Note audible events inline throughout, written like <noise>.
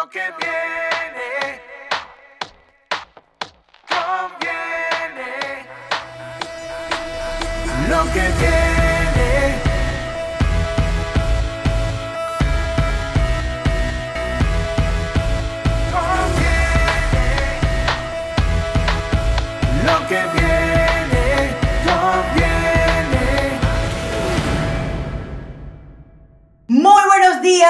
Lo que viene conviene. Lo que viene.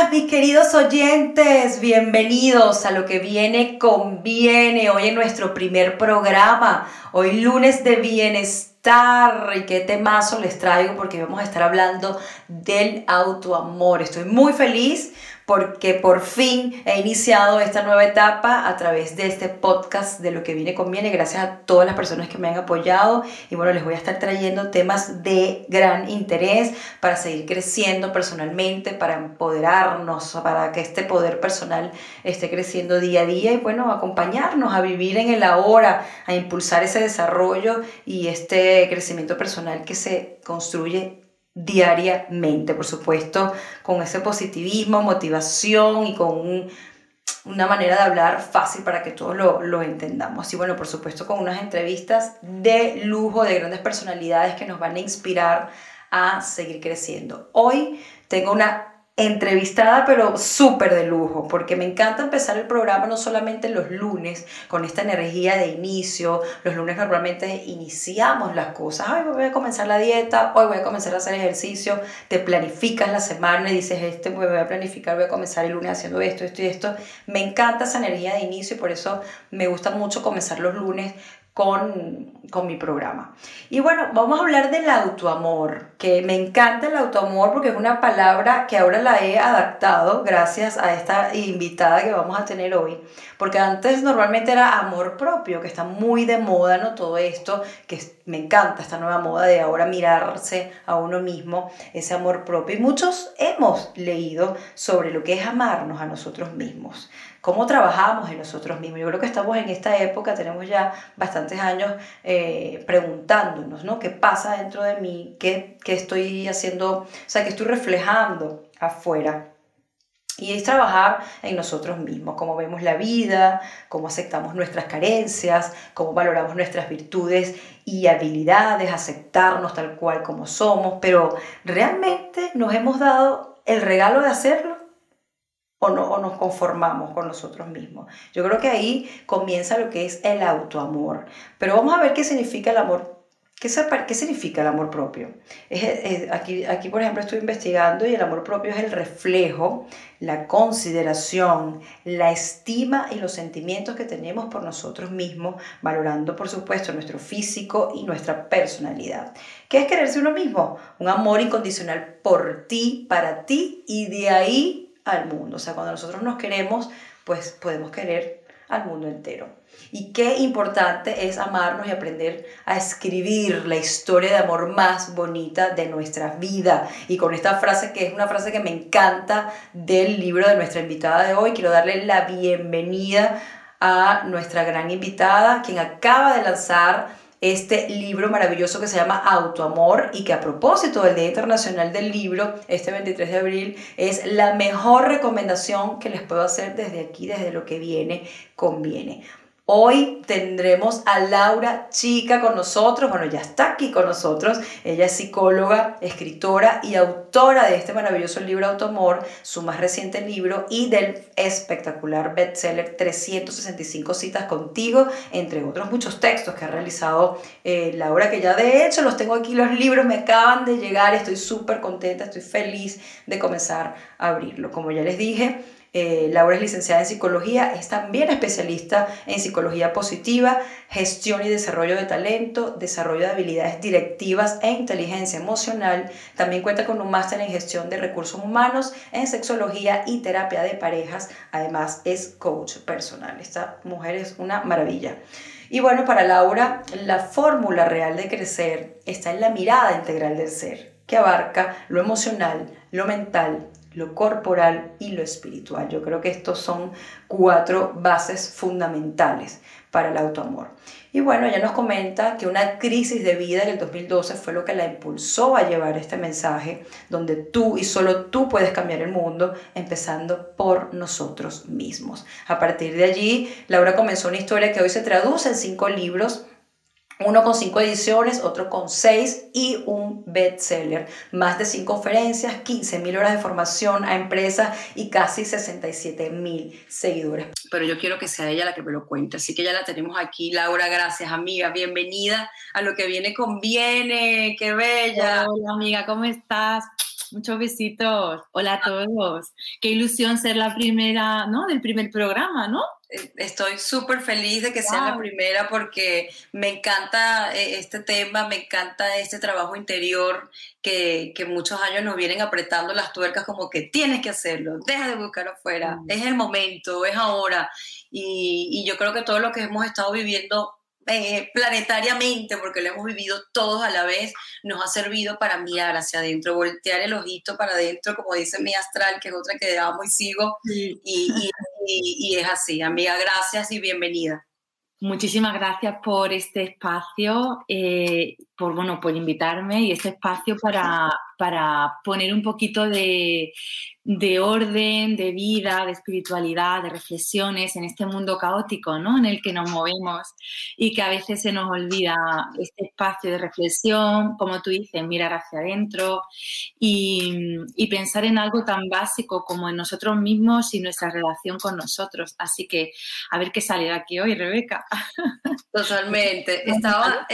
Mis queridos oyentes. Bienvenidos a lo que viene conviene. Hoy en nuestro primer programa, hoy lunes de bienestar. ¿Y qué temazo les traigo? Porque vamos a estar hablando del autoamor. Estoy muy feliz porque por fin he iniciado esta nueva etapa a través de este podcast de lo que viene conviene, gracias a todas las personas que me han apoyado. Y bueno, les voy a estar trayendo temas de gran interés para seguir creciendo personalmente, para empoderarnos, para que este poder personal esté creciendo día a día. Y bueno, acompañarnos a vivir en el ahora, a impulsar ese desarrollo y este crecimiento personal que se construye diariamente, por supuesto, con ese positivismo, motivación y con un- una manera de hablar fácil para que todos lo, lo entendamos. Y bueno, por supuesto, con unas entrevistas de lujo, de grandes personalidades que nos van a inspirar a seguir creciendo. Hoy tengo una entrevistada, pero súper de lujo, porque me encanta empezar el programa no solamente los lunes, con esta energía de inicio. Los lunes normalmente iniciamos las cosas. Hoy voy a comenzar la dieta, hoy voy a comenzar a hacer ejercicio. Te planificas la semana y dices, este me voy a planificar, voy a comenzar el lunes haciendo esto, esto y esto. Me encanta esa energía de inicio y por eso me gusta mucho comenzar los lunes con, con mi programa. Y bueno, vamos a hablar del autoamor, que me encanta el autoamor porque es una palabra que ahora la he adaptado gracias a esta invitada que vamos a tener hoy, porque antes normalmente era amor propio, que está muy de moda, ¿no? Todo esto, que me encanta esta nueva moda de ahora mirarse a uno mismo, ese amor propio. Y muchos hemos leído sobre lo que es amarnos a nosotros mismos cómo trabajamos en nosotros mismos. Yo creo que estamos en esta época, tenemos ya bastantes años eh, preguntándonos, ¿no? ¿Qué pasa dentro de mí? ¿Qué, ¿Qué estoy haciendo? O sea, ¿qué estoy reflejando afuera? Y es trabajar en nosotros mismos, cómo vemos la vida, cómo aceptamos nuestras carencias, cómo valoramos nuestras virtudes y habilidades, aceptarnos tal cual como somos, pero ¿realmente nos hemos dado el regalo de hacerlo? O, no, o nos conformamos con nosotros mismos. Yo creo que ahí comienza lo que es el autoamor. Pero vamos a ver qué significa el amor. ¿Qué, qué significa el amor propio? Es- aquí, aquí, por ejemplo, estoy investigando y el amor propio es el reflejo, la consideración, la estima y los sentimientos que tenemos por nosotros mismos, valorando, por supuesto, nuestro físico y nuestra personalidad. ¿Qué es quererse uno mismo? Un amor incondicional por ti, para ti y de ahí al mundo. O sea, cuando nosotros nos queremos, pues podemos querer al mundo entero. Y qué importante es amarnos y aprender a escribir la historia de amor más bonita de nuestra vida. Y con esta frase, que es una frase que me encanta del libro de nuestra invitada de hoy, quiero darle la bienvenida a nuestra gran invitada, quien acaba de lanzar este libro maravilloso que se llama Autoamor y que a propósito del Día Internacional del Libro, este 23 de abril, es la mejor recomendación que les puedo hacer desde aquí, desde lo que viene, conviene. Hoy tendremos a Laura Chica con nosotros, bueno, ya está aquí con nosotros, ella es psicóloga, escritora y autora de este maravilloso libro Autoamor, su más reciente libro y del espectacular bestseller 365 citas contigo, entre otros muchos textos que ha realizado eh, Laura, que ya de hecho los tengo aquí, los libros me acaban de llegar, estoy súper contenta, estoy feliz de comenzar a abrirlo. Como ya les dije, eh, Laura es licenciada en psicología, es también especialista en psicología positiva, gestión y desarrollo de talento, desarrollo de habilidades directivas e inteligencia emocional. También cuenta con un máster en gestión de recursos humanos, en sexología y terapia de parejas. Además es coach personal. Esta mujer es una maravilla. Y bueno, para Laura, la fórmula real de crecer está en la mirada integral del ser, que abarca lo emocional, lo mental, lo corporal y lo espiritual. Yo creo que estos son cuatro bases fundamentales para el autoamor. Y bueno, ella nos comenta que una crisis de vida en el 2012 fue lo que la impulsó a llevar este mensaje, donde tú y solo tú puedes cambiar el mundo, empezando por nosotros mismos. A partir de allí, Laura comenzó una historia que hoy se traduce en cinco libros uno con cinco ediciones, otro con seis y un bestseller. Más de cinco conferencias, 15 mil horas de formación a empresas y casi 67 mil seguidores. Pero yo quiero que sea ella la que me lo cuente, así que ya la tenemos aquí. Laura, gracias amiga, bienvenida a lo que viene conviene, qué bella. Hola amiga, ¿cómo estás? Muchos besitos. Hola a todos. Qué ilusión ser la primera, ¿no? Del primer programa, ¿no? Eh, estoy súper feliz de que sea la primera porque me encanta eh, este tema, me encanta este trabajo interior que, que, muchos años nos vienen apretando las tuercas como que tienes que hacerlo, deja de buscar afuera, mm. es el momento, es ahora. Y, y yo creo que todo lo que hemos estado viviendo eh, planetariamente, porque lo hemos vivido todos a la vez, nos ha servido para mirar hacia adentro, voltear el ojito para adentro, como dice mi astral, que es otra que amo y sigo. Y, y, y, es así, amiga, gracias y bienvenida. Muchísimas gracias por este espacio, eh, por, bueno, por invitarme y este espacio para, para poner un poquito de, de, orden, de vida, de espiritualidad, de reflexiones en este mundo caótico ¿no? en el que nos movemos y que a veces se nos olvida este espacio de reflexión, como tú dices, mirar hacia adentro y, y pensar en algo tan básico como en nosotros mismos y nuestra relación con nosotros. Así que a ver qué sale de aquí hoy, Rebeca. Totalmente. <laughs> Estaba,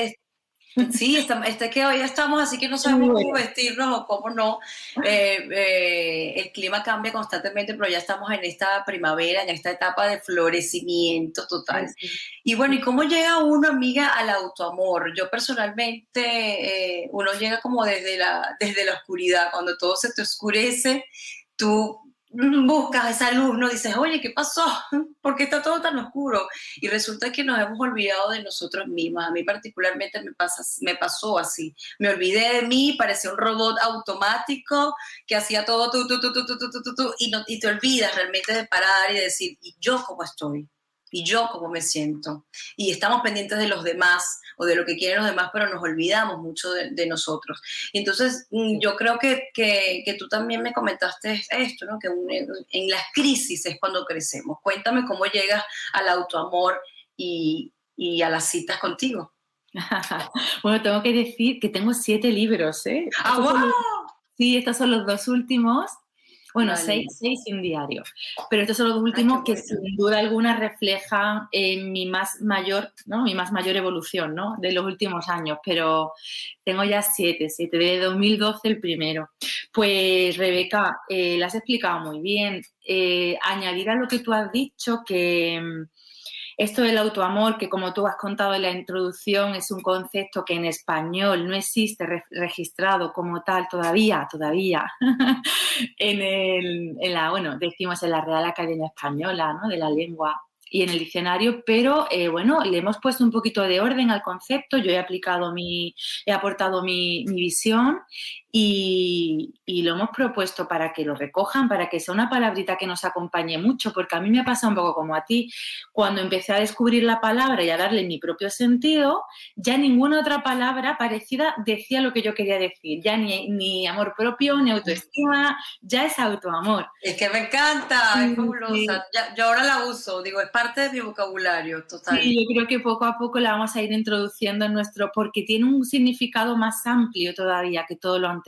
Sí, está, está, que hoy estamos así que no sabemos cómo vestirnos o cómo no. Eh, eh, el clima cambia constantemente, pero ya estamos en esta primavera, en esta etapa de florecimiento total. Y bueno, ¿y cómo llega uno, amiga, al autoamor? Yo personalmente, eh, uno llega como desde la, desde la oscuridad, cuando todo se te oscurece, tú buscas esa luz, no dices, oye, ¿qué pasó? <laughs> ¿Por qué está todo tan oscuro? Y resulta que nos hemos olvidado de nosotros mismos. A mí particularmente me, pasa, me pasó así. Me olvidé de mí, parecía un robot automático que hacía todo tú, tú, tú, tú, tú, tú, tú, tú, y, no, y te olvidas realmente de parar y decir, ¿y yo cómo estoy? ¿Y yo cómo me siento? Y estamos pendientes de los demás o de lo que quieren los demás, pero nos olvidamos mucho de, nosotros. Y entonces mm, yo creo que, que, tú también me comentaste esto, ¿no? que en las crisis es cuando crecemos. Cuéntame cómo llegas al autoamor y, y a las citas contigo. <laughs> bueno, tengo que decir que tengo siete libros, ¿eh? ¡Ah, wow! Sí, estos son los dos últimos bueno, seis, seis, y un diario. Pero estos son los dos últimos que sin duda alguna reflejan eh, mi más mayor, ¿no? Mi más mayor evolución, ¿no? De los últimos años. Pero tengo ya siete, siete, de 2012 el primero. Pues Rebeca, eh, la has explicado muy bien. Eh, añadir a lo que tú has dicho que mm, esto del autoamor, que como tú has contado en la introducción, es un concepto que en español no existe registrado como tal todavía, todavía, <laughs> en, el, en la, bueno, decimos en la Real Academia Española, ¿no? De la lengua y en el diccionario, pero eh, bueno, le hemos puesto un poquito de orden al concepto, yo he aplicado mi, he aportado mi, mi visión y, y, lo hemos propuesto para que lo recojan, para que sea una palabrita que nos acompañe mucho, porque a mí me pasa un poco como a ti, cuando empecé a descubrir la palabra y a darle mi propio sentido, ya ninguna otra palabra parecida decía lo que yo quería decir, ya ni, ni amor propio, ni autoestima, ya es autoamor. Es que me encanta, es fabulosa, yo ahora la uso, digo, es parte de mi vocabulario, total. Sí, yo creo que poco a poco la vamos a ir introduciendo en nuestro, porque tiene un significado más amplio todavía que todo lo anterior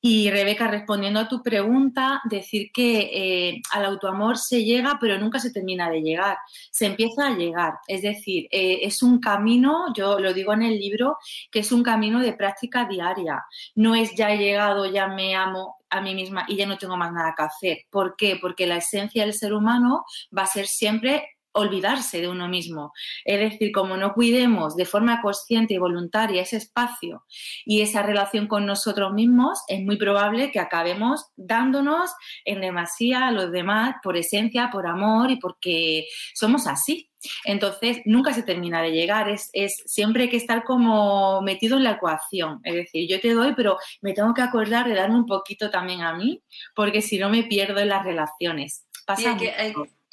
Y Rebeca, respondiendo a tu pregunta, decir que eh, al autoamor se llega, pero nunca se termina de llegar, se empieza a llegar. Es decir, eh, es un camino, yo lo digo en el libro, que es un camino de práctica diaria. No es ya he llegado, ya me amo a mí misma y ya no tengo más nada que hacer. ¿Por qué? Porque la esencia del ser humano va a ser siempre olvidarse de uno mismo. Es decir, como no cuidemos de forma consciente y voluntaria ese espacio y esa relación con nosotros mismos, es muy probable que acabemos dándonos en demasía a los demás por esencia, por amor y porque somos así. Entonces, nunca se termina de llegar, es, es siempre hay que estar como metido en la ecuación. Es decir, yo te doy, pero me tengo que acordar de darme un poquito también a mí, porque si no me pierdo en las relaciones. Pasa que,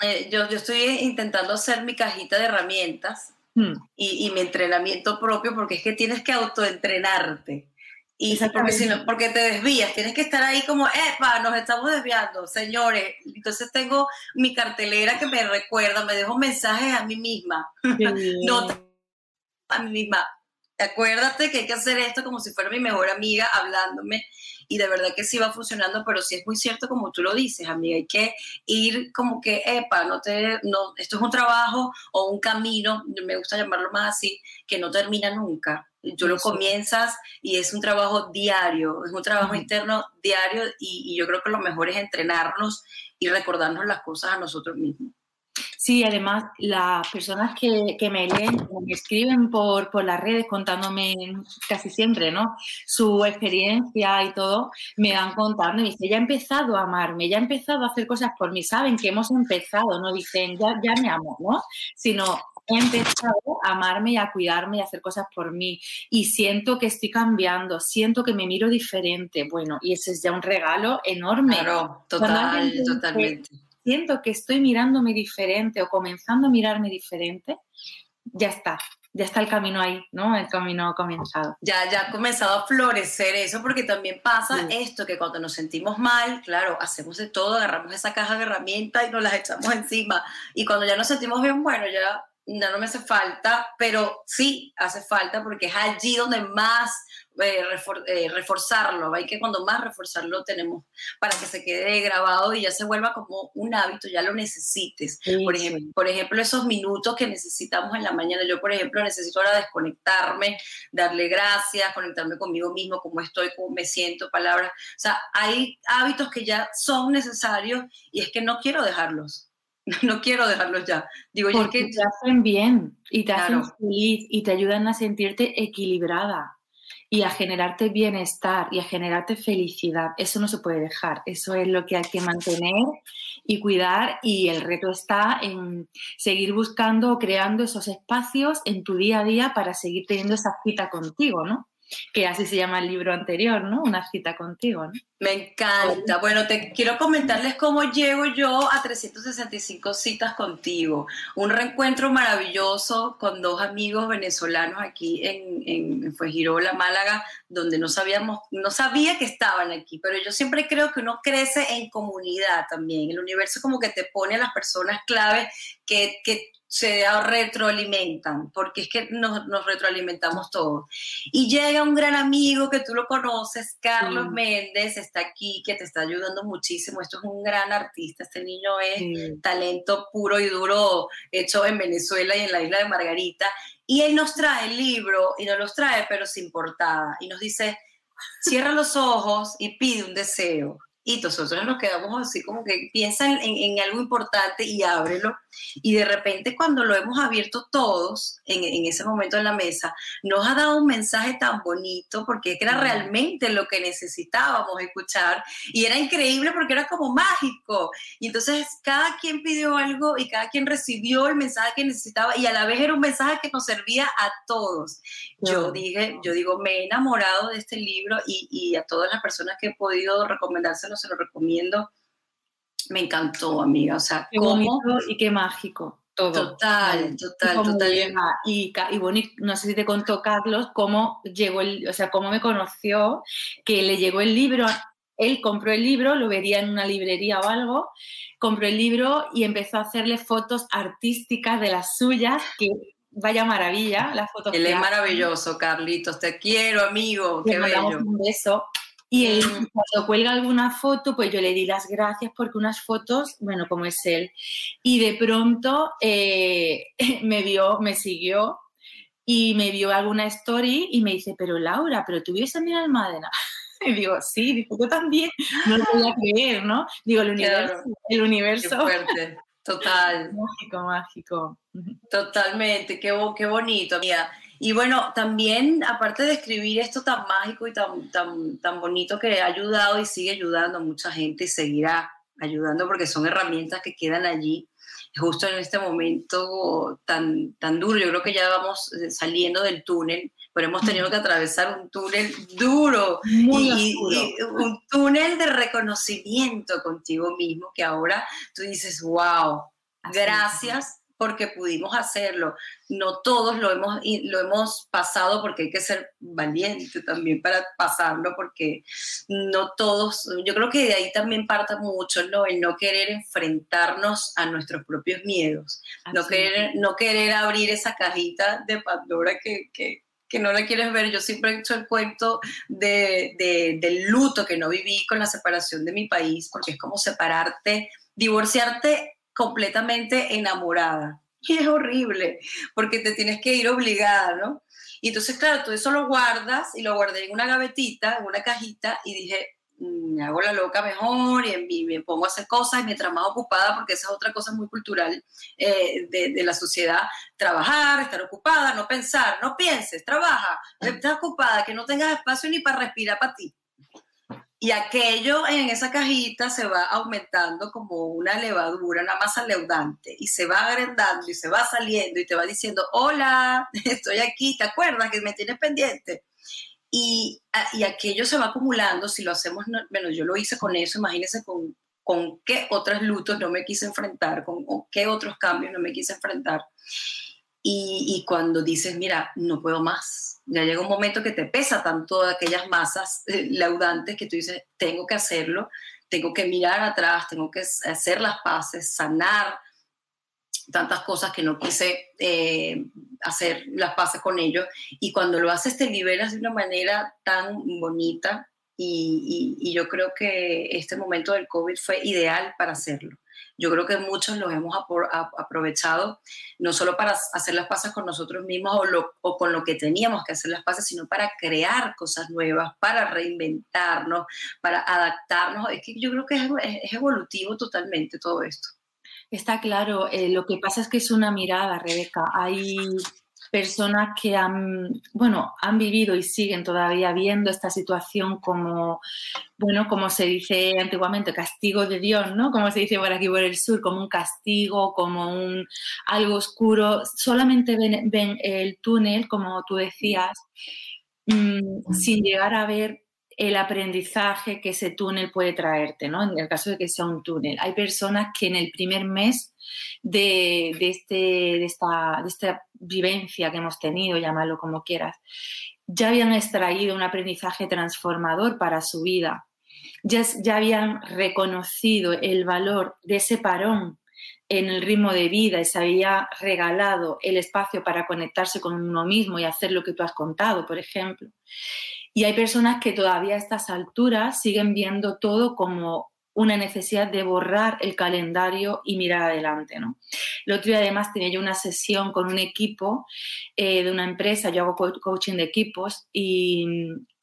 eh, yo, yo estoy intentando hacer mi cajita de herramientas hmm. y, y mi entrenamiento propio, porque es que tienes que autoentrenarte. Y porque, si no, porque te desvías, tienes que estar ahí como, epa, nos estamos desviando, señores. Entonces tengo mi cartelera que me recuerda, me dejo mensajes a mí misma. <laughs> no, a mí misma. Acuérdate que hay que hacer esto como si fuera mi mejor amiga hablándome. Y de verdad que sí va funcionando, pero sí es muy cierto como tú lo dices, amiga. Hay que ir como que, epa, no te, no, esto es un trabajo o un camino, me gusta llamarlo más así, que no termina nunca Tú lo comienzas y es un trabajo diario, es un trabajo interno diario y, yo creo que lo mejor es entrenarnos y recordarnos las cosas a nosotros mismos. Sí, además las personas que, que me leen, me escriben por, por, las redes contándome casi siempre, ¿no? Su experiencia y todo, me van contando y dicen, ya he empezado a amarme, ya he empezado a hacer cosas por mí, saben que hemos empezado, no dicen, ya, ya me amo, ¿no? Sino, he empezado a amarme y a cuidarme y a hacer cosas por mí. Y siento que estoy cambiando, siento que me miro diferente. Bueno, y ese es ya un regalo enorme. Claro, total, totalmente. Siento que estoy mirándome diferente o comenzando a mirarme diferente, ya está, ya está el camino ahí, ¿no? El camino comenzado. Ya, ya ha comenzado a florecer eso, porque también pasa esto, que cuando nos sentimos mal, claro, hacemos de todo, agarramos esa caja de herramientas y nos las echamos encima. Y cuando ya nos sentimos bien, bueno, ya no, no me hace falta, pero sí hace falta porque es allí donde más eh, eh, reforzarlo, hay que cuando más reforzarlo tenemos para que se quede grabado y ya se vuelva como un hábito, ya lo necesites. por, ejemplo, por ejemplo, esos minutos que necesitamos en la mañana, yo por ejemplo necesito ahora desconectarme, darle gracias, conectarme conmigo mismo, cómo estoy, cómo me siento, palabras. O sea, hay hábitos que ya son necesarios y es que no quiero dejarlos. <laughs> no quiero dejarlos ya. Digo, Porque que... te hacen bien y te hacen feliz y te ayudan a sentirte equilibrada y a generarte bienestar y a generarte felicidad. Eso no se puede dejar, eso es lo que hay que mantener y cuidar y el reto está en seguir buscando o creando esos espacios en tu día a día para seguir teniendo esa cita contigo, ¿no? Que así se llama el libro anterior, ¿no? Una cita contigo, ¿no? Me encanta. Bueno, te quiero comentarles cómo llego yo a 365 citas contigo. Un reencuentro maravilloso con dos amigos venezolanos aquí en, en Fuegirola, Málaga, donde no sabíamos, no sabía que estaban aquí, pero yo siempre creo que uno crece en comunidad también. El universo como que te pone a las personas clave que, que se retroalimentan, porque es que nos, retroalimentamos todos. Y llega un gran amigo que tú lo conoces, Carlos Méndez, está aquí, que te está ayudando muchísimo. Esto es un gran artista, este niño es talento puro y duro, hecho en Venezuela y en la isla de Margarita. Y él nos trae el libro, y nos los trae, pero sin portada, y nos dice, cierra los ojos y pide un deseo y nosotros nos quedamos así como que piensa en, algo importante y ábrelo. Y de repente cuando lo hemos abierto todos en, ese momento en la mesa, nos ha dado un mensaje tan bonito porque era realmente lo que necesitábamos escuchar y era increíble porque era como mágico. Y entonces cada quien pidió algo y cada quien recibió el mensaje que necesitaba y a la vez era un mensaje que nos servía a todos. Yo dije, yo digo, me he enamorado de este libro y, y a todas las personas que he podido recomendárselo se lo recomiendo. Me encantó, amiga. O sea, qué bonito y qué mágico. Todo. Total, total, total. Y, y bueno, no sé si te contó Carlos cómo llegó el, o sea, cómo me conoció, que le llegó el libro, él compró el libro, lo vería en una librería o algo, compró el libro y empezó a hacerle fotos artísticas de las suyas, que vaya maravilla, las fotos. Él es maravilloso, Carlitos, te quiero, amigo, qué bello. un beso. Y él, mm. cuando cuelga alguna foto, pues yo le di las gracias porque unas fotos, bueno, como es él. Y de pronto eh, <laughs> me vio, me siguió y me vio alguna story y me dice, pero Laura, pero tú vives en mi Almádena. <laughs> Y digo, sí, digo, yo también, no lo voy a creer, ¿no? Digo, el universo. El universo. Qué fuerte, total. <laughs> mágico, mágico. Totalmente, qué, qué bonito. Mira, y bueno, también, aparte de escribir esto tan mágico y tan, tan, tan bonito que ha ayudado y sigue ayudando a mucha gente y seguirá ayudando porque son herramientas que quedan allí. justo en este momento tan, tan duro. Yo creo que ya vamos eh, saliendo del túnel, pero hemos tenido que atravesar un túnel duro y, y, un túnel de reconocimiento contigo mismo que ahora tú dices, wow, gracias porque pudimos hacerlo. No todos lo hemos, lo hemos pasado porque hay que ser valiente también para pasarlo, porque no todos, yo creo que de ahí también parte mucho, ¿no? El no querer enfrentarnos a nuestros propios miedos, no querer, no querer abrir esa cajita de Pandora que, que, que no la quieres ver. Yo siempre he hecho el cuento de, de, del luto que no viví con la separación de mi país, porque es como separarte, divorciarte completamente enamorada. Y es horrible, porque te tienes que ir obligada, ¿no? Y entonces, claro, tú eso lo guardas y lo guardé en una gavetita, en una cajita, y dije, mm, me hago la loca mejor y me pongo a hacer cosas y mientras más ocupada, porque esa es otra cosa muy cultural eh, de, de, la sociedad, trabajar, estar ocupada, no pensar, no pienses, trabaja, estás ocupada, que no tengas espacio ni para respirar para ti. Y aquello en esa cajita se va aumentando como una levadura, una masa leudante, y se va agrandando y se va saliendo y te va diciendo, hola, <laughs> estoy aquí, ¿te acuerdas que me tienes pendiente? Y, y aquello se va acumulando, si lo hacemos, bueno, yo lo hice con eso, imagínense con, con qué otros lutos no me quise enfrentar, con qué otros cambios no me quise enfrentar. Y, cuando dices, mira, no puedo más, ya llega un momento que te pesa tanto aquellas masas eh, laudantes que tú dices, tengo que hacerlo, tengo que mirar atrás, tengo que hacer las paces, sanar tantas cosas que no quise eh, hacer las paces con ellos. Y cuando lo haces te liberas de una manera tan bonita y yo creo que este momento del COVID fue ideal para hacerlo yo creo que muchos los hemos aprovechado no solo para hacer las paces con nosotros mismos o, con lo que teníamos que hacer las paces, sino para crear cosas nuevas, para reinventarnos, para adaptarnos. Es que yo creo que es, es evolutivo totalmente todo esto. Está claro, eh, lo que pasa es que es una mirada, Rebeca. Hay personas que han, bueno, han vivido y siguen todavía viendo esta situación como, bueno, como se dice antiguamente, castigo de Dios, ¿no? Como se dice por aquí por el sur, como un castigo, como un algo oscuro. Solamente ven, el túnel, como tú decías, mmm, sin llegar a ver el aprendizaje que ese túnel puede traerte, ¿no? En el caso de que sea un túnel. Hay personas que en el primer mes de, de, este, de, esta, de esta vivencia que hemos tenido, llámalo como quieras, ya habían extraído un aprendizaje transformador para su vida, ya, ya habían reconocido el valor de ese parón en el ritmo de vida y se había regalado el espacio para conectarse con uno mismo y hacer lo que tú has contado, por ejemplo. Y hay personas que todavía a estas alturas siguen viendo todo como una necesidad de borrar el calendario y mirar adelante. ¿no? El otro día además tenía yo una sesión con un equipo eh, de una empresa, yo hago coaching de equipos y,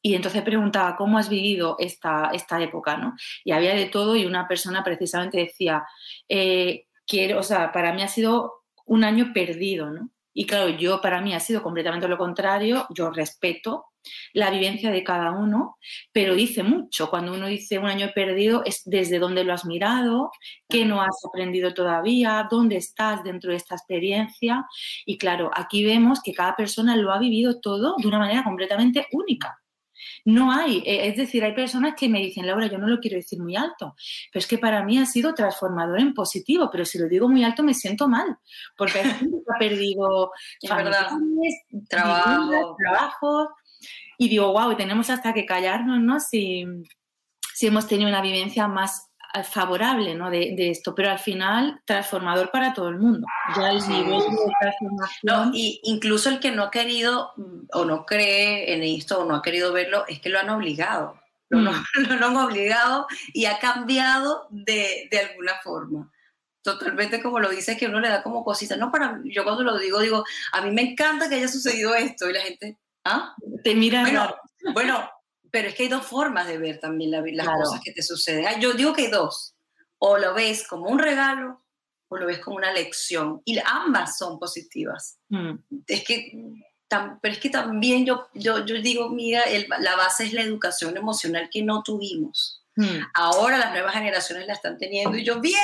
y entonces preguntaba, ¿cómo has vivido esta, esta época? ¿no? Y había de todo y una persona precisamente decía, eh, quiero, o sea, para mí ha sido un año perdido, ¿no? Y claro, yo para mí ha sido completamente lo contrario, yo respeto la vivencia de cada uno, pero dice mucho. Cuando uno dice un año perdido, es desde dónde lo has mirado, qué no has aprendido todavía, dónde estás dentro de esta experiencia. Y claro, aquí vemos que cada persona lo ha vivido todo de una manera completamente única. No hay, eh, es decir, hay personas que me dicen, Laura, yo no lo quiero decir muy alto, pero es que para mí ha sido transformador en positivo, pero si lo digo muy alto me siento mal, porque ha perdido <laughs> familiares, trabajo. Y digo, wow, tenemos hasta que callarnos, ¿no? Si, si hemos tenido una vivencia más favorable ¿no? de, de, esto, pero al final transformador para todo el mundo. Ya el nivel de transformación. No, y incluso el que no ha querido o no cree en esto o no ha querido verlo, es que lo han obligado. Lo, mm. <laughs> lo, lo han obligado y ha cambiado de, de, alguna forma. Totalmente como lo dice, que uno le da como cositas. No, para yo cuando lo digo, digo, a mí me encanta que haya sucedido esto y la gente, ¿ah? Te mira. Bueno, <laughs> bueno pero es que hay dos formas de ver también la, las claro. cosas que te suceden. Yo digo que hay dos. O lo ves como un regalo o lo ves como una lección. Y ambas son positivas. Mm. Es que, tam, pero es que también yo, yo, yo digo, mira, el, la base es la educación emocional que no tuvimos. Mm. Ahora las nuevas generaciones la están teniendo y yo, bien,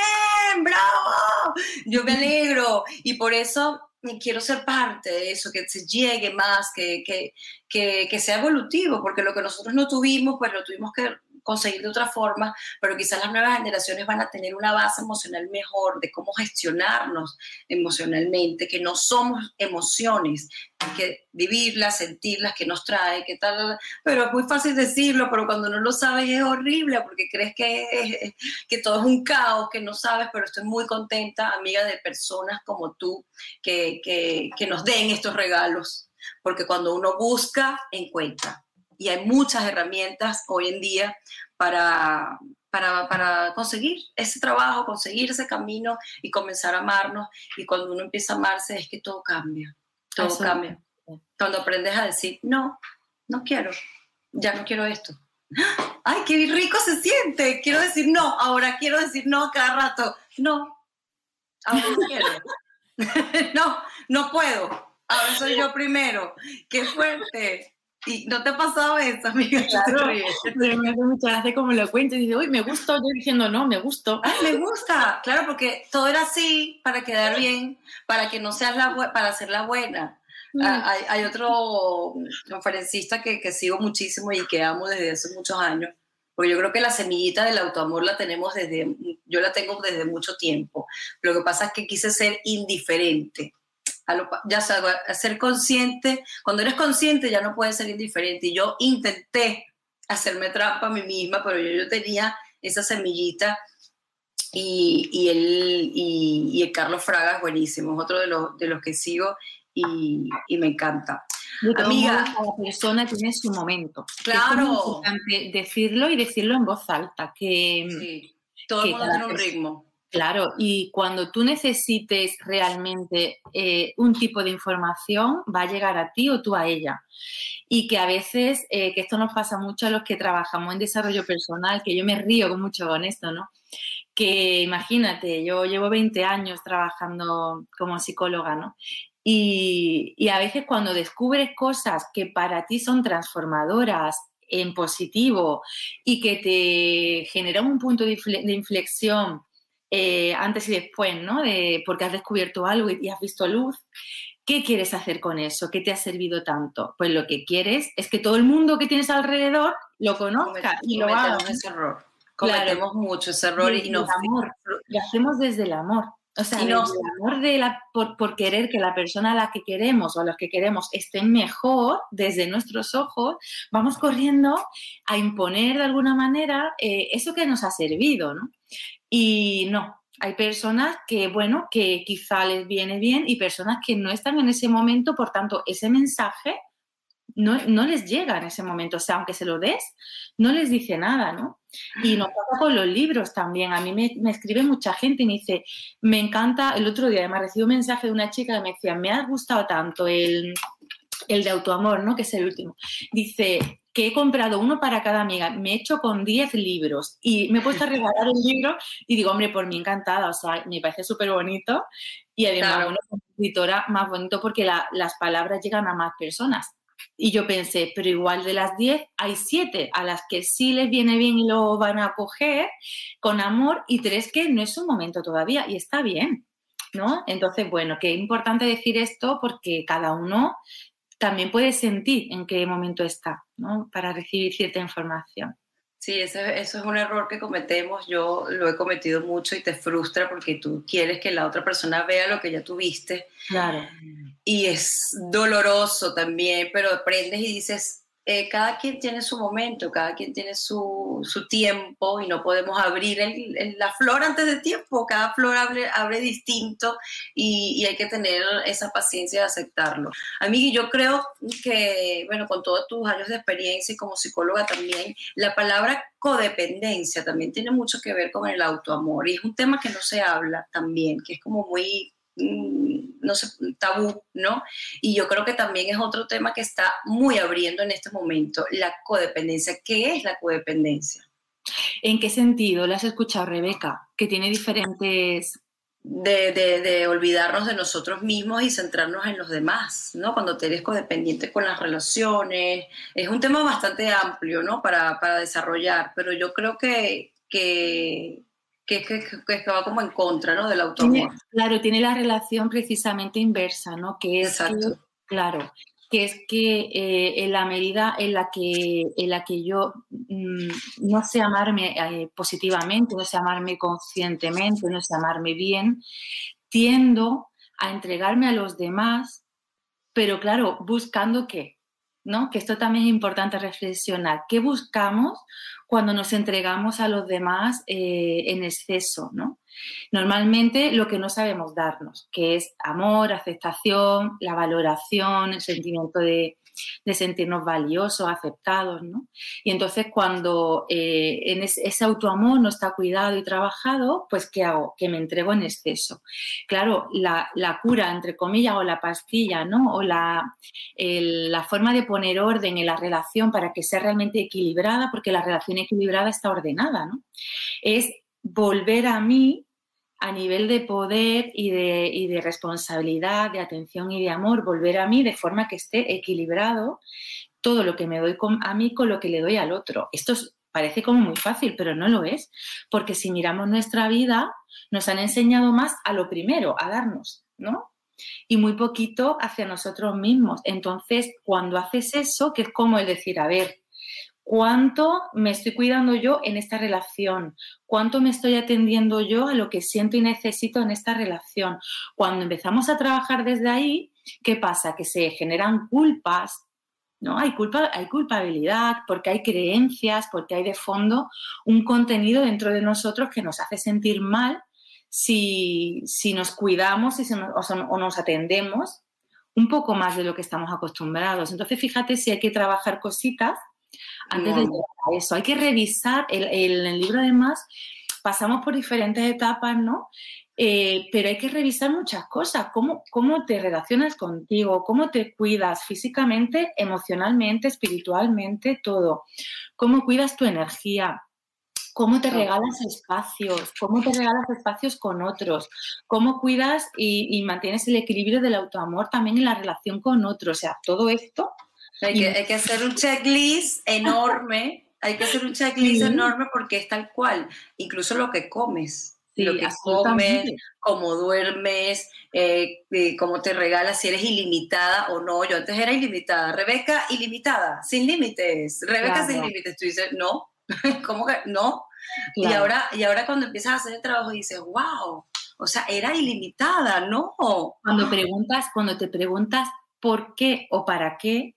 bravo, yo me alegro. Y por eso quiero ser parte de eso, que se llegue más, que, que, que, que sea evolutivo, porque lo que nosotros no tuvimos, pues lo tuvimos que conseguir de otra forma, pero quizás las nuevas generaciones van a tener una base emocional mejor de cómo gestionarnos emocionalmente, que no somos emociones, hay que vivirlas, sentirlas, que nos trae, qué tal, pero es muy fácil decirlo, pero cuando no lo sabes es horrible porque crees que, que todo es un caos, que no sabes, pero estoy muy contenta, amiga de personas como tú, que, que, que nos den estos regalos, porque cuando uno busca, encuentra y hay muchas herramientas hoy en día para, para, para, conseguir ese trabajo, conseguir ese camino y comenzar a amarnos. Y cuando uno empieza a amarse es que todo cambia, todo Eso. cambia. Cuando aprendes a decir, no, no quiero, ya no quiero esto. <gasps> Ay, qué rico se siente. Quiero decir no, ahora quiero decir no cada rato. No, ahora no quiero. <laughs> no, no puedo. Ahora soy yo <laughs> primero. Qué fuerte. ¿Y no te ha pasado eso, amiga? Claro, pero me hace mucha gracia como lo cuento y dice, uy, me gustó, yo diciendo, no, me gustó. Ay, me gusta, claro, porque todo era así para quedar bien, para que no seas la para ser la buena. Mm. Ah, hay, hay otro conferencista que, que sigo muchísimo y que amo desde hace muchos años, porque yo creo que la semillita del autoamor la tenemos desde, yo la tengo desde mucho tiempo. Lo que pasa es que quise ser indiferente. A lo ya sabes, a ser consciente, cuando eres consciente ya no puedes ser indiferente. Y yo intenté hacerme trampa a mí misma, pero yo, yo tenía esa semillita y, y, el, y, y el Carlos Fraga es buenísimo, es otro de los, de los que sigo y, y me encanta. Amiga. cada persona tiene su momento. Claro. Es decirlo y decirlo en voz alta, que Sí, todo el Que mundo cada tiene un ritmo. Claro, y cuando tú necesites realmente eh, un tipo de información, va a llegar a ti o tú a ella. Y que a veces, eh, que esto nos pasa mucho a los que trabajamos en desarrollo personal, que yo me río mucho con esto, ¿no? Que imagínate, yo llevo 20 años trabajando como psicóloga, ¿no? Y, y a veces cuando descubres cosas que para ti son transformadoras en positivo y que te generan un punto de inflexión eh, antes y después, ¿no? De, porque has descubierto algo y, y has visto luz. ¿Qué quieres hacer con eso? ¿Qué te ha servido tanto? Pues lo que quieres es que todo el mundo que tienes alrededor lo conozca y lo haga. Cometemos ese error. Claro. Mucho ese error Desde y nos... el amor. Lo hacemos desde el amor. O sea, Y desde nos- el amor de la, por, por querer que la persona a la que queremos o a los que queremos estén mejor desde nuestros ojos, vamos corriendo a imponer de alguna manera eh, eso que nos ha servido, ¿no? Y no, hay personas que, bueno, que quizá les viene bien y personas que no están en ese momento, por tanto, ese mensaje no, no les llega en ese momento. O sea, aunque se lo des, no les dice nada, ¿no? Y nos pasa con los libros también. A mí me, me escribe mucha gente y me dice, me encanta, el otro día además recibí un mensaje de una chica que me decía, me ha gustado tanto el, el de autoamor, ¿no? Que es el último. Dice que he comprado uno para cada amiga, me he hecho con 10 libros y me he puesto a regalar el libro y digo, hombre, por mí encantada, o sea, me parece súper bonito y además, Claro. bueno, como escritora más bonito porque la- las palabras llegan a más personas. Y yo pensé, pero igual de las 10 hay 7 a las que sí les viene bien y lo van a coger con amor y tres que no es su momento todavía y está bien, ¿no? Entonces, bueno, que es importante decir esto porque cada uno también puede sentir en qué momento está, ¿no? Para recibir cierta información. Sí, eso es un error que cometemos. Yo lo he cometido mucho y te frustra porque tú quieres que la otra persona vea lo que ya tuviste Claro. y es doloroso también, pero aprendes y dices, eh, cada quien tiene su momento, cada quien tiene su, su tiempo y no podemos abrir el- el- la flor antes de tiempo, cada flor abre, abre distinto y, y hay que tener esa paciencia de aceptarlo. A mí yo creo que, bueno, con todos tus años de experiencia y como psicóloga también, la palabra codependencia también tiene mucho que ver con el autoamor y es un tema que no se habla también, que es como muy no sé, tabú, ¿no? Y yo creo que también es otro tema que está muy abriendo en este momento, la codependencia. ¿Qué es la codependencia? ¿En qué sentido? ¿La has escuchado, Rebeca? Que tiene diferentes de, de, de, olvidarnos de nosotros mismos y centrarnos en los demás, ¿no? Cuando te eres codependiente con las relaciones. Es un tema bastante amplio, ¿no? Para, para desarrollar, pero yo creo que, que, que, que, que, va como en contra, ¿no? Del automóvil. Claro, tiene la relación precisamente inversa, ¿no? Que es, Exacto. claro, que es que eh, en la medida en la que, en la que yo mmm, no sé amarme eh, positivamente, no sé amarme conscientemente, no sé amarme bien, tiendo a entregarme a los demás, pero claro, buscando qué, ¿no? Que esto también es importante reflexionar. ¿Qué buscamos cuando nos entregamos a los demás eh, en exceso, ¿no? Normalmente lo que no sabemos darnos, que es amor, aceptación, la valoración, el sentimiento de, de sentirnos valiosos, aceptados, ¿no? Y entonces cuando eh, en ese, autoamor no está cuidado y trabajado, pues ¿qué hago? Que me entrego en exceso. Claro, la, cura, entre comillas, o la pastilla, ¿no? O la, la forma de poner orden en la relación para que sea realmente equilibrada, porque la relación equilibrada está ordenada, ¿no? Es volver a mí a nivel de poder y de, y de, responsabilidad, de atención y de amor, volver a mí de forma que esté equilibrado todo lo que me doy a mí con lo que le doy al otro. Esto es, parece como muy fácil, pero no lo es, porque si miramos nuestra vida, nos han enseñado más a lo primero, a darnos, ¿no? Y muy poquito hacia nosotros mismos. Entonces, cuando haces eso, que es como el decir, a ver, cuánto me estoy cuidando yo en esta relación, cuánto me estoy atendiendo yo a lo que siento y necesito en esta relación. Cuando empezamos a trabajar desde ahí, ¿qué pasa? Que se generan culpas, ¿no? Hay, culpa, hay culpabilidad porque hay creencias, porque hay de fondo un contenido dentro de nosotros que nos hace sentir mal si, si nos cuidamos si nos, o nos atendemos un poco más de lo que estamos acostumbrados. Entonces, fíjate si hay que trabajar cositas antes de llegar a eso. Hay que revisar, el, el, el, libro además pasamos por diferentes etapas, ¿no? Eh, pero hay que revisar muchas cosas, cómo, cómo te relacionas contigo, cómo te cuidas físicamente, emocionalmente, espiritualmente, todo, cómo cuidas tu energía, cómo te regalas espacios, cómo te regalas espacios con otros, cómo cuidas y, y mantienes el equilibrio del autoamor también en la relación con otros, o sea, todo esto hay que, hay que, hacer un checklist enorme, hay que hacer un checklist sí. enorme porque es tal cual, incluso lo que comes. Sí, lo que comes, cómo duermes, eh, eh, cómo te regalas, si eres ilimitada o no. Yo antes era ilimitada. Rebeca, ilimitada, sin límites. Rebeca, claro. sin límites. Tú dices, no, <laughs> ¿cómo que no? Claro. Y, ahora, y ahora cuando empiezas a hacer el trabajo dices, wow, o sea, era ilimitada, ¿no? Cuando preguntas, cuando te preguntas por qué o para qué,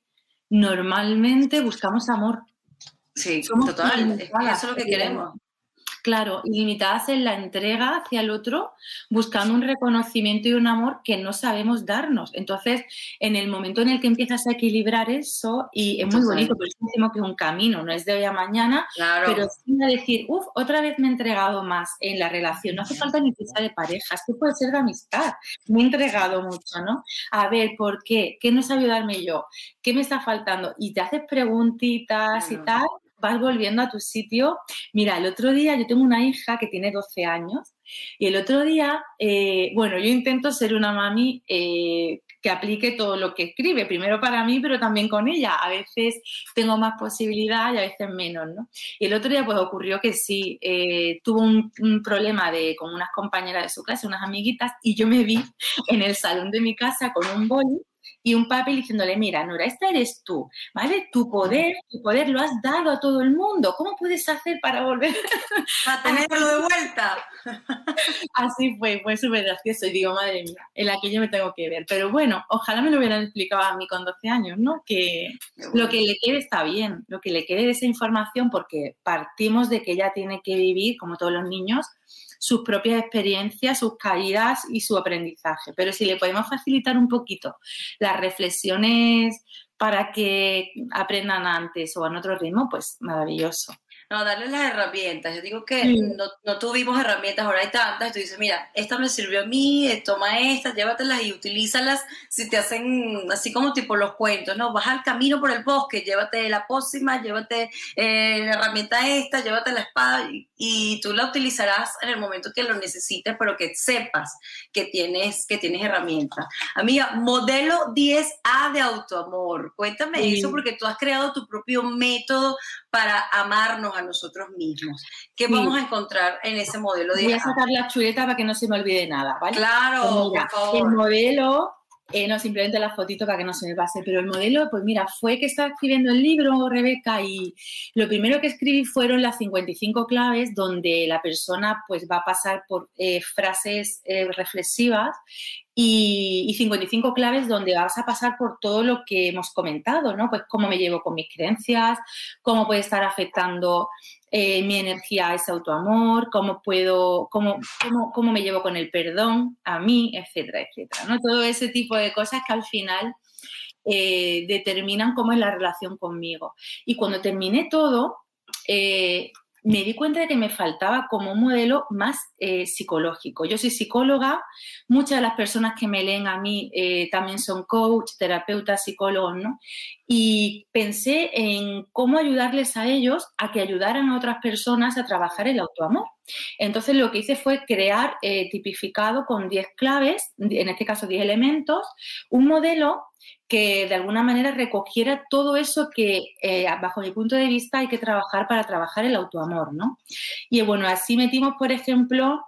normalmente buscamos amor. Sí, Somos total, eso es lo que queremos. Claro, ilimitadas en la entrega hacia el otro, buscando un reconocimiento y un amor que no sabemos darnos. Entonces, en el momento en el que empiezas a equilibrar eso, y es muy bonito, pero es que es un camino, no es de hoy a mañana, claro. pero a decir, uff, otra vez me he entregado más en la relación. No hace falta ni que sea de pareja, es que puede ser de amistad. Me he entregado mucho, ¿no? A ver, ¿por qué? ¿Qué no sé ayudarme yo? ¿Qué me está faltando? Y te haces preguntitas claro. y tal, vas volviendo a tu sitio. Mira, el otro día yo tengo una hija que tiene 12 años y el otro día, eh, bueno, yo intento ser una mami eh, que aplique todo lo que escribe, primero para mí, pero también con ella. A veces tengo más posibilidad y a veces menos, ¿no? Y el otro día pues ocurrió que sí, eh, tuvo un, un, problema de, con unas compañeras de su clase, unas amiguitas, y yo me vi en el salón de mi casa con un boli y un papel diciéndole, mira, Nora, esta eres tú, ¿vale? Tu poder, tu poder lo has dado a todo el mundo. ¿Cómo puedes hacer para volver <laughs> a tenerlo de vuelta? <laughs> Así fue, fue súper gracioso. Y digo, madre mía, en la que yo me tengo que ver. Pero bueno, ojalá me lo hubieran explicado a mí con 12 años, ¿no? Que lo que le quede está bien, lo que le quede de esa información, porque partimos de que ella tiene que vivir, como todos los niños, sus propias experiencias, sus caídas y su aprendizaje. Pero si le podemos facilitar un poquito las reflexiones para que aprendan antes o en otro ritmo, pues maravilloso. No, darle las herramientas. Yo digo que Sí. no, no tuvimos herramientas, ahora hay tantas. Y tú dices, mira, esta me sirvió a mí, eh, toma estas, llévatelas y utilízalas si te hacen así como tipo los cuentos, ¿no? Vas al camino por el bosque, llévate la pócima, llévate eh, la herramienta esta, llévate la espada y, y tú la utilizarás en el momento que lo necesites, pero que sepas que tienes, que tienes herramientas. Amiga, modelo 10A de autoamor. Cuéntame Sí. eso porque tú has creado tu propio método para amarnos a nosotros mismos. ¿Qué Sí. vamos a encontrar en ese modelo Voy a 10A? sacar la chuleta para que no se me olvide nada, ¿vale? Claro, Pues mira, por el favor. modelo, eh, no simplemente la fotito para que no se me pase, pero el modelo, pues mira, fue que estaba escribiendo el libro, Rebeca, y lo primero que escribí fueron las 55 claves donde la persona pues va a pasar por eh, frases eh, reflexivas y, y 55 claves donde vas a pasar por todo lo que hemos comentado, ¿no? Pues cómo me llevo con mis creencias, cómo puede estar afectando eh, mi energía a ese autoamor, cómo puedo, cómo, cómo, cómo me llevo con el perdón a mí, etcétera, etcétera. ¿no? Todo ese tipo de cosas que al final eh, determinan cómo es la relación conmigo. Y cuando terminé todo, eh, me di cuenta de que me faltaba como un modelo más eh, psicológico. Yo soy psicóloga, muchas de las personas que me leen a mí eh, también son coach, terapeutas, psicólogos, ¿no? Y pensé en cómo ayudarles a ellos a que ayudaran a otras personas a trabajar el autoamor. Entonces lo que hice fue crear eh, tipificado con 10 claves, en este caso 10 elementos, un modelo que de alguna manera recogiera todo eso que, eh, bajo mi punto de vista, hay que trabajar para trabajar el autoamor, ¿no? Y bueno, así metimos, por ejemplo,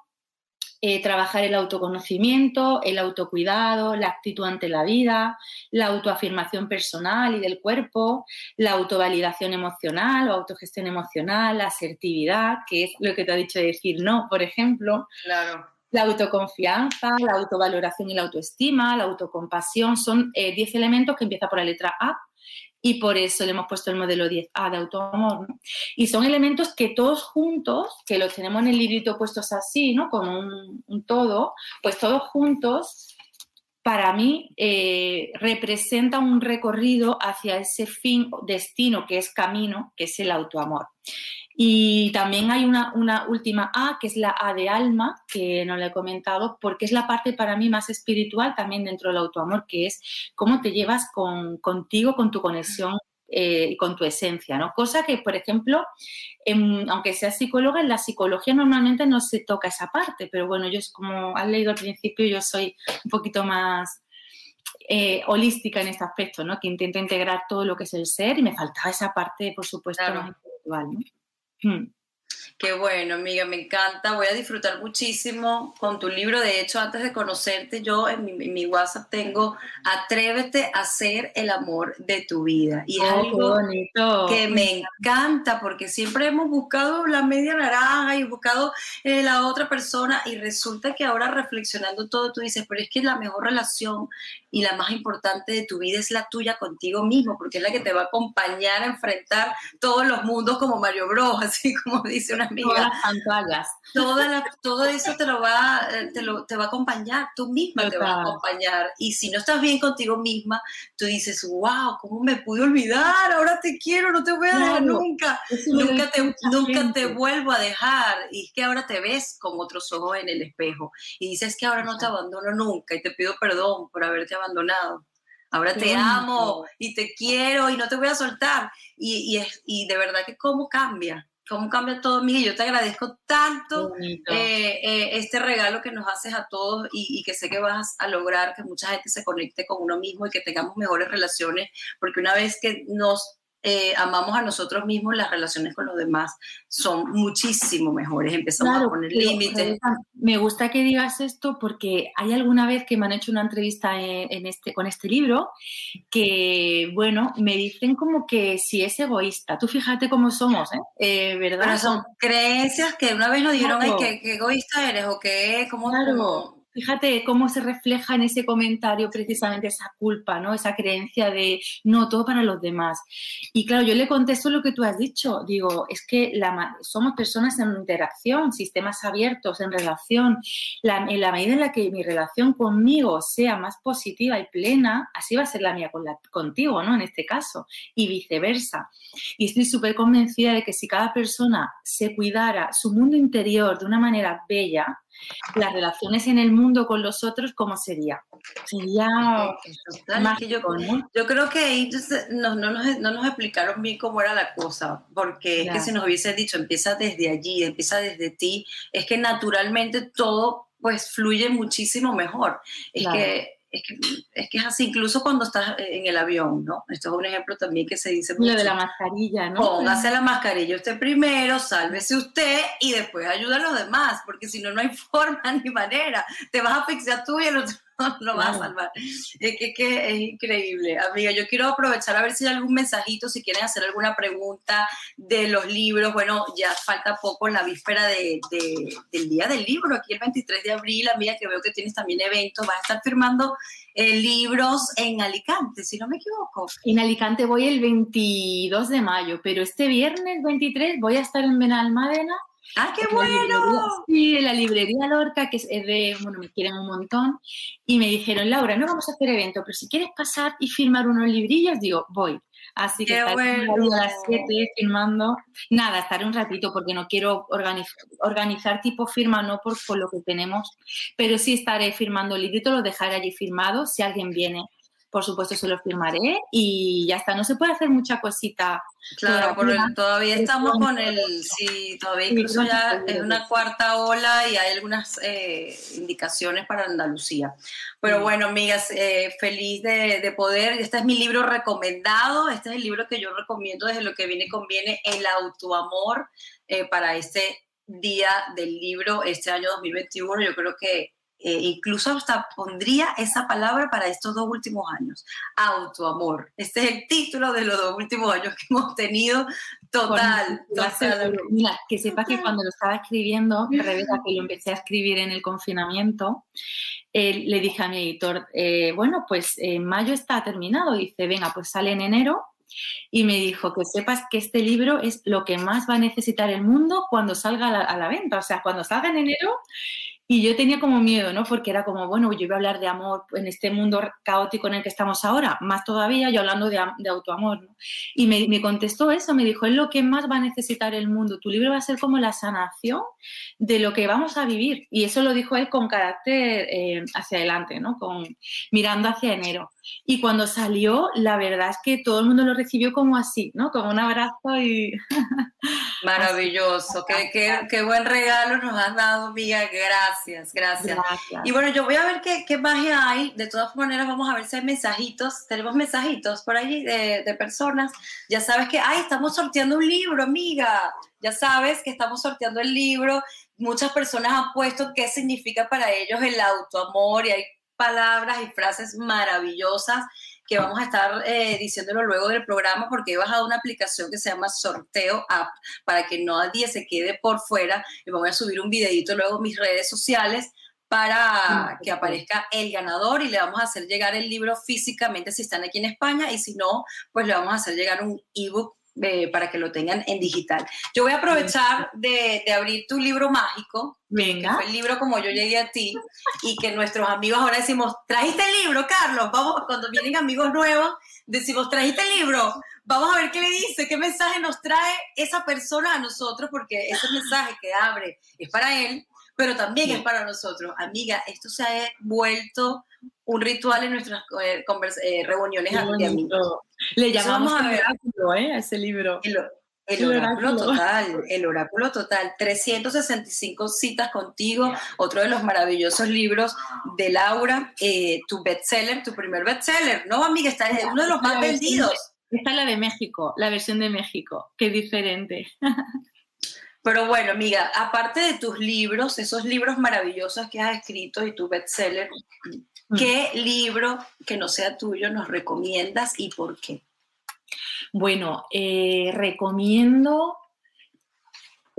eh, trabajar el autoconocimiento, el autocuidado, la actitud ante la vida, la autoafirmación personal y del cuerpo, la autovalidación emocional o autogestión emocional, la asertividad, que es lo que te ha dicho de decir no, por ejemplo, Claro. La autoconfianza, la autovaloración y la autoestima, la autocompasión, son 10 elementos que empiezan por la letra A y por eso le hemos puesto el modelo 10A de autoamor. Y son elementos que todos juntos, que los tenemos en el librito puestos así, ¿no? Como un, un todo, pues todos juntos, para mí, eh, representa un recorrido hacia ese fin, destino que es camino, que es el autoamor. Y también hay una, última A, que es la A de alma, que no le he comentado, porque es la parte para mí más espiritual también dentro del autoamor, que es cómo te llevas con, contigo, con tu conexión eh, con tu esencia, ¿no? Cosa que, por ejemplo, en, aunque sea psicóloga, en la psicología normalmente no se toca esa parte, pero bueno, yo como has leído al principio, yo soy un poquito más eh, holística en este aspecto, ¿no? Que intento integrar todo lo que es el ser y me faltaba esa parte, por supuesto, Claro. más ¿no? Hmm. Qué bueno, amiga, me encanta. Voy a disfrutar muchísimo con tu libro. De hecho, antes de conocerte, yo en mi, en mi WhatsApp tengo Atrévete a ser el amor de tu vida. Y es Oh, algo bonito. que me encanta porque siempre hemos buscado la media naranja y buscado eh, la otra persona y resulta que ahora reflexionando todo tú dices, pero es que la mejor relación y la más importante de tu vida es la tuya contigo mismo porque es la que te va a acompañar a enfrentar todos los mundos como Mario Bros, <laughs> así como dice una Todas amiga. las pantallas. Toda la- todo eso te lo va, eh, te lo, te va a acompañar, tú misma te vas a Total. acompañar. Y si no estás bien contigo misma, tú dices, wow, ¿cómo me pude olvidar? Ahora te quiero, no te voy a dejar Claro. nunca. Lo Nunca dice te, nunca te vuelvo a dejar. Y es que ahora te ves con otros ojos en el espejo. Y dices que ahora no te abandono nunca y te pido perdón por haberte abandonado. Ahora te bonito. amo y te quiero y no te voy a soltar. Y, y, es, y de verdad que cómo cambia, cómo cambia todo, Miguel. Yo te agradezco tanto eh, eh, este regalo que nos haces a todos y, y que sé que vas a lograr que mucha gente se conecte con uno mismo y que tengamos mejores relaciones, porque una vez que nos eh, amamos a nosotros mismos, las relaciones con los demás son muchísimo mejores. Empezamos a poner límites. Me gusta que digas esto porque hay alguna vez que me han hecho una entrevista en, en este, con este libro que, bueno, me dicen como que si es egoísta. Tú fíjate cómo somos, ¿eh? Eh, ¿Verdad? Pero son creencias que una vez nos dijeron, Claro. ay, qué, qué egoísta eres o qué, cómo, Claro. cómo- fíjate cómo se refleja en ese comentario precisamente esa culpa, ¿no? Esa creencia de no, todo para los demás. Y claro, yo le contesto lo que tú has dicho. Digo, es que la, somos personas en interacción, sistemas abiertos, en relación. en la medida en la que mi relación conmigo sea más positiva y plena, así va a ser la mía con la, contigo, ¿no? En este caso. Y viceversa. Y estoy súper convencida de que si cada persona se cuidara su mundo interior de una manera bella, las relaciones en el mundo con los otros, ¿cómo sería? Sería yo, yo, creo que ahí no, no, nos, no, nos, explicaron bien cómo era la cosa, porque es que si nos hubiese dicho, empieza desde allí, empieza desde ti, es que naturalmente todo pues fluye muchísimo mejor. Es que es que, es que es así, incluso cuando estás en el avión, ¿no? Esto es un ejemplo también que se dice mucho. Lo de la mascarilla, ¿no? Póngase la mascarilla usted primero, sálvese usted y después ayuda a los demás, porque si no, no hay <laughs> forma ni manera. Te vas a asfixiar tú y el otro <laughs> lo va a salvar. Es que, que, es increíble. Amiga, yo quiero aprovechar a ver si hay algún mensajito, si quieren hacer alguna pregunta de los libros. Bueno, ya falta poco en la víspera de, del Día del Libro, aquí el 23 de abril, amiga, que veo que tienes también eventos, vas a estar firmando eh, libros en Alicante, si no me equivoco. En Alicante voy el 22 de mayo, pero este viernes 23 voy a estar en Benalmádena ¡Ah, qué bueno! sí, de la librería Lorca, que es de, bueno, me quieren un montón, y me dijeron, Laura, no vamos a hacer evento, pero si quieres pasar y firmar unos librillos, digo, voy. Así que estaré a las 7 firmando. Nada, estaré un ratito porque no quiero organizar, tipo firma, no por, por, lo que tenemos, pero sí estaré firmando el librito, lo dejaré allí firmado. Si alguien viene por supuesto se lo firmaré y ya está. No se puede hacer mucha cosita. Claro, todavía, estamos con el, sí, todavía incluso ya es una cuarta ola y hay algunas eh, indicaciones para Andalucía. Pero bueno, amigas, eh, feliz de, poder. Este es mi libro recomendado. Este es el libro que yo recomiendo desde lo que viene conviene, el autoamor eh, para este día del libro, este año 2021. Yo creo que eh, incluso hasta pondría esa palabra para estos dos últimos años, autoamor. Este es el título de los dos últimos años que hemos tenido, total. Mira, que sepas que cuando lo estaba escribiendo, Rebeca, que lo empecé a escribir en el confinamiento, eh, le dije a mi editor, eh, bueno, pues en mayo está terminado, dice, venga, pues sale en enero. Y me dijo que sepas que este libro es lo que más va a necesitar el mundo cuando salga a la venta. O sea, cuando salga en enero, y yo tenía como miedo, ¿no? Porque era como, bueno, yo iba a hablar de amor en este mundo caótico en el que estamos ahora, más todavía yo hablando de, de autoamor, ¿no? Y me, me, contestó eso, me dijo, es lo que más va a necesitar el mundo. Tu libro va a ser como la sanación de lo que vamos a vivir. Y eso lo dijo él con carácter eh, hacia adelante, ¿no? Con, mirando hacia enero. Y cuando salió, la verdad es que todo el mundo lo recibió como así, ¿no? Como un abrazo y... <laughs> Maravilloso, qué, qué, buen regalo nos has dado, amiga. Gracias, gracias, Y bueno, yo voy a ver qué, qué, magia hay. De todas maneras, vamos a ver si hay mensajitos. Tenemos mensajitos por ahí de, de personas. Ya sabes que, ay, estamos sorteando un libro, amiga. Ya sabes que estamos sorteando el libro. Muchas personas han puesto qué significa para ellos el autoamor y hay palabras y frases maravillosas que vamos a estar eh, diciéndolo luego del programa porque he bajado una aplicación que se llama Sorteo App para que nadie se quede por fuera. Y voy a subir un videito luego en mis redes sociales para que aparezca el ganador y le vamos a hacer llegar el libro físicamente si están aquí en España. Y si no, pues le vamos a hacer llegar un ebook eh, para que lo tengan en digital. Yo voy a aprovechar de, de abrir tu libro mágico, Venga. fue el libro como yo llegué a ti, y que nuestros amigos ahora decimos, trajiste el libro, Carlos, vamos, cuando vienen amigos nuevos, decimos, trajiste el libro, vamos a ver qué le dice, qué mensaje nos trae esa persona a nosotros, porque ese mensaje que abre es para él, pero también es para nosotros. Amiga, esto se ha vuelto un ritual en nuestras eh, eh, reuniones Le llamamos a oráculo, ¿eh? A ese libro. El, oráculo, total, el oráculo total. 365 citas contigo, otro de los maravillosos libros de Laura, eh, tu bestseller, tu primer bestseller, ¿no, amiga? Está es uno de los más vendidos. Esta es la de México, la versión de México, qué diferente. <laughs> Pero bueno, amiga, aparte de tus libros, esos libros maravillosos que has escrito y tu bestseller, mm. ¿qué libro que no sea tuyo nos recomiendas y por qué? Bueno, eh, recomiendo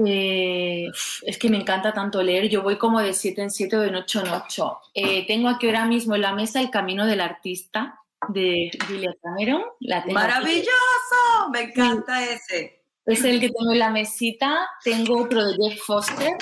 Eh, es que me encanta tanto leer. Yo voy como de 7 en 7 o de 8 en 8. Eh, tengo aquí ahora mismo en la mesa El Camino del Artista de Julia Cameron. La tengo aquí. ¡Maravilloso! Me encanta ese. Es el que tengo en la mesita. Tengo otro de Jeff Foster,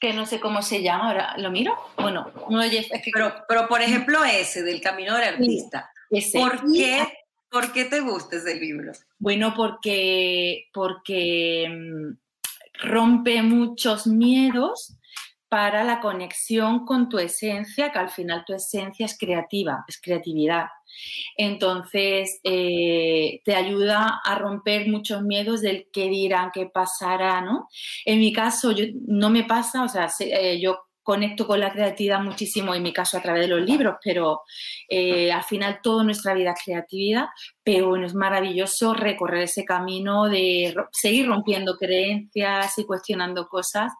que no sé cómo se llama. Ahora, ¿lo miro? Bueno, uno de Jeff... Es que Pero, pero por ejemplo, ese del Camino del Artista. ¿Por qué, ¿Por qué te gusta ese libro? Bueno, porque, porque mm, rompe muchos miedos para la conexión con tu esencia, que al final tu esencia es creativa, es creatividad. Entonces, eh, te ayuda a romper muchos miedos del qué dirán, qué pasará, ¿no? En mi caso, yo, no me pasa, o sea, se- eh, yo conecto con la creatividad muchísimo, en mi caso a través de los libros, pero eh, al final toda nuestra vida es creatividad, pero es maravilloso recorrer ese camino de seguir rompiendo creencias y cuestionando cosas.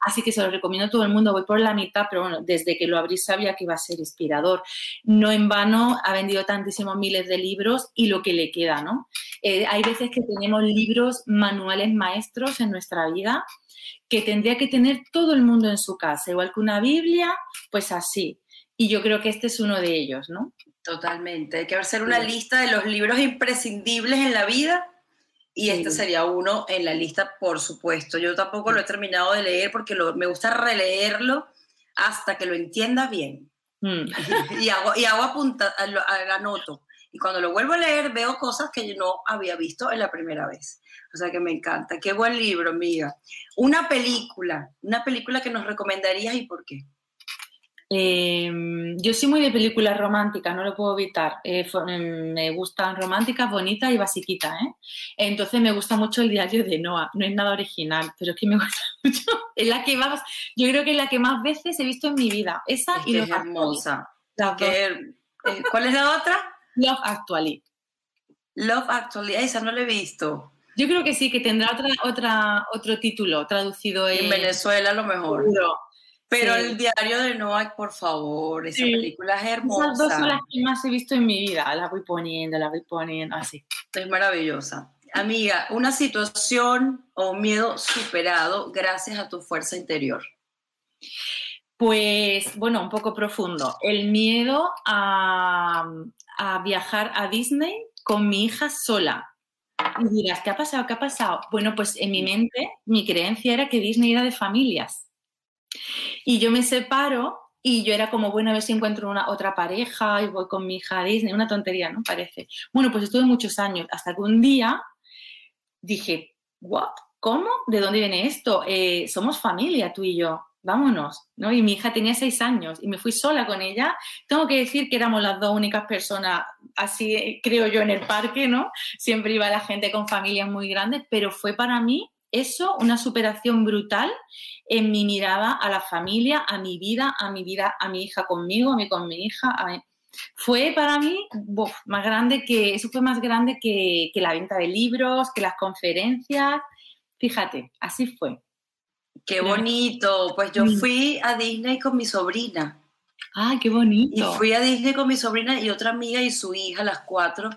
Así que se lo recomiendo a todo el mundo. Voy por la mitad, pero bueno, desde que lo abrí sabía que iba a ser inspirador. No en vano ha vendido tantísimos miles de libros y lo que le queda, ¿no? Eh, hay veces que tenemos libros, manuales maestros en nuestra vida que tendría que tener todo el mundo en su casa, igual que una Biblia, pues así. Y yo creo que este es uno de ellos, ¿no? Totalmente. Hay que hacer una Sí. lista de los libros imprescindibles en la vida y Sí. este sería uno en la lista, por supuesto. Yo tampoco lo he terminado de leer porque lo- me gusta releerlo hasta que lo entienda bien. Mm. <laughs> y hago, y hago apunta, lo- anoto. Y cuando lo vuelvo a leer veo cosas que yo no había visto en la primera vez. O sea que me encanta. Qué buen libro, amiga. Una película, una película que nos recomendarías y por qué. Eh, yo soy muy de películas románticas, no lo puedo evitar. Eh, mm, me gustan románticas, bonitas y basiquitas, ¿eh? Entonces me gusta mucho el diario de Noah. No es nada original, pero es que me <laughs> gusta mucho. Es la que más, yo creo que es la que más veces he visto en mi vida. Esa Es y que Love es hermosa. Las eh, ¿Cuál es la otra? Love Actually. Love Actually. Esa no la he visto. Yo creo que sí, que tendrá otra, otra, otro título traducido en, En Venezuela a lo mejor. seguro. Pero Sí. el diario de Noah, por favor, esa Sí. película es Esas dos son hermosa. las que más he visto en mi vida. Las voy poniendo, las voy poniendo, así. Es maravillosa. Amiga, una situación o miedo superado gracias a tu fuerza interior. Pues, bueno, un poco profundo. El miedo a, viajar a Disney con mi hija sola. Y dirás, ¿qué ha pasado? ¿Qué ha pasado? Bueno, pues en mi mente, mi creencia era que Disney era de familias. Y yo me separo y yo era como, bueno, a ver si encuentro una otra pareja y voy con mi hija a Disney. Una tontería, ¿no? Parece. Bueno, pues estuve muchos años, hasta que un día dije, ¿what? ¿Cómo? ¿De dónde viene esto? Eh, somos familia, tú y yo. Vámonos, ¿no? Y mi hija tenía seis años y me fui sola con ella. Tengo que decir que éramos las dos únicas personas, así eh, creo yo, en el parque, ¿no? Siempre iba la gente con familias muy grandes, pero fue para mí eso una superación brutal en mi mirada a la familia, a mi vida, a mi vida, a mi hija conmigo, a mí con mi hija. Fue para mí más grande que, eso fue más grande que la venta de libros, que las conferencias. Fíjate, así fue. Qué bonito. Pues yo fui a Disney con mi sobrina. ¡Ay, qué Y bonito! fui a Disney con mi sobrina y otra amiga y su hija, las cuatro.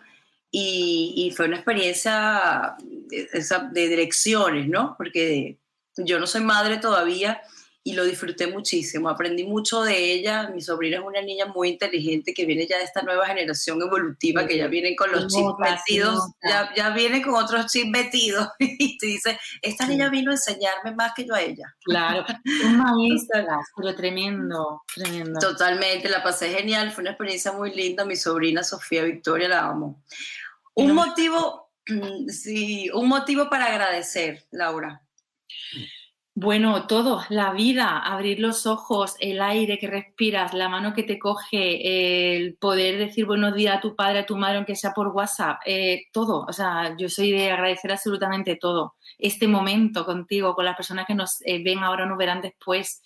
Y, y fue una experiencia de, esa- de direcciones, ¿no? Porque yo no soy madre todavía y lo disfruté muchísimo. Aprendí mucho de ella. Mi sobrina es una niña muy inteligente que viene ya de esta nueva generación evolutiva que ya vienen con los chips metidos, ya, ya viene con otros chips metidos. <laughs> Y te dice, esta niña vino a enseñarme más que yo a ella. Claro, <laughs> un pero tremendo, tremendo. Totalmente, la pasé genial, fue una experiencia muy linda. Mi sobrina Sofía Victoria la amo. Un No. motivo, <clears throat> sí, un motivo para agradecer, Laura. Bueno, todo, la vida, abrir los ojos, el aire que respiras, la mano que te coge, el poder decir buenos días a tu padre, a tu madre, aunque sea por WhatsApp, eh, todo. O sea, yo soy de agradecer absolutamente todo. Este momento contigo, con las personas que nos eh, ven ahora, nos verán después.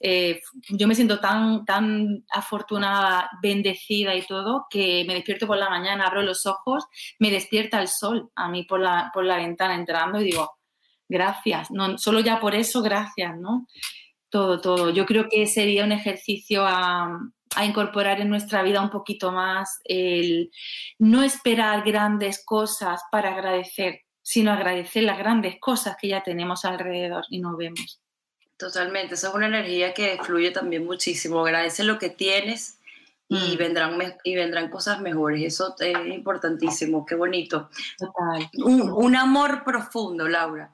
Eh, yo me siento tan, tan afortunada, bendecida y todo, que me despierto por la mañana, abro los ojos, me despierta el sol a mí por la, por la ventana entrando y digo, gracias, no, solo ya por eso, gracias, ¿no? Todo, todo. Yo creo que sería un ejercicio a, a incorporar en nuestra vida un poquito más el no esperar grandes cosas para agradecer sino agradecer las grandes cosas que ya tenemos alrededor y no vemos. Totalmente, esa es una energía que fluye también muchísimo. Agradece lo que tienes y, Mm. vendrán, y vendrán cosas mejores. Eso es importantísimo, qué bonito. Total. Un, un amor profundo, Laura.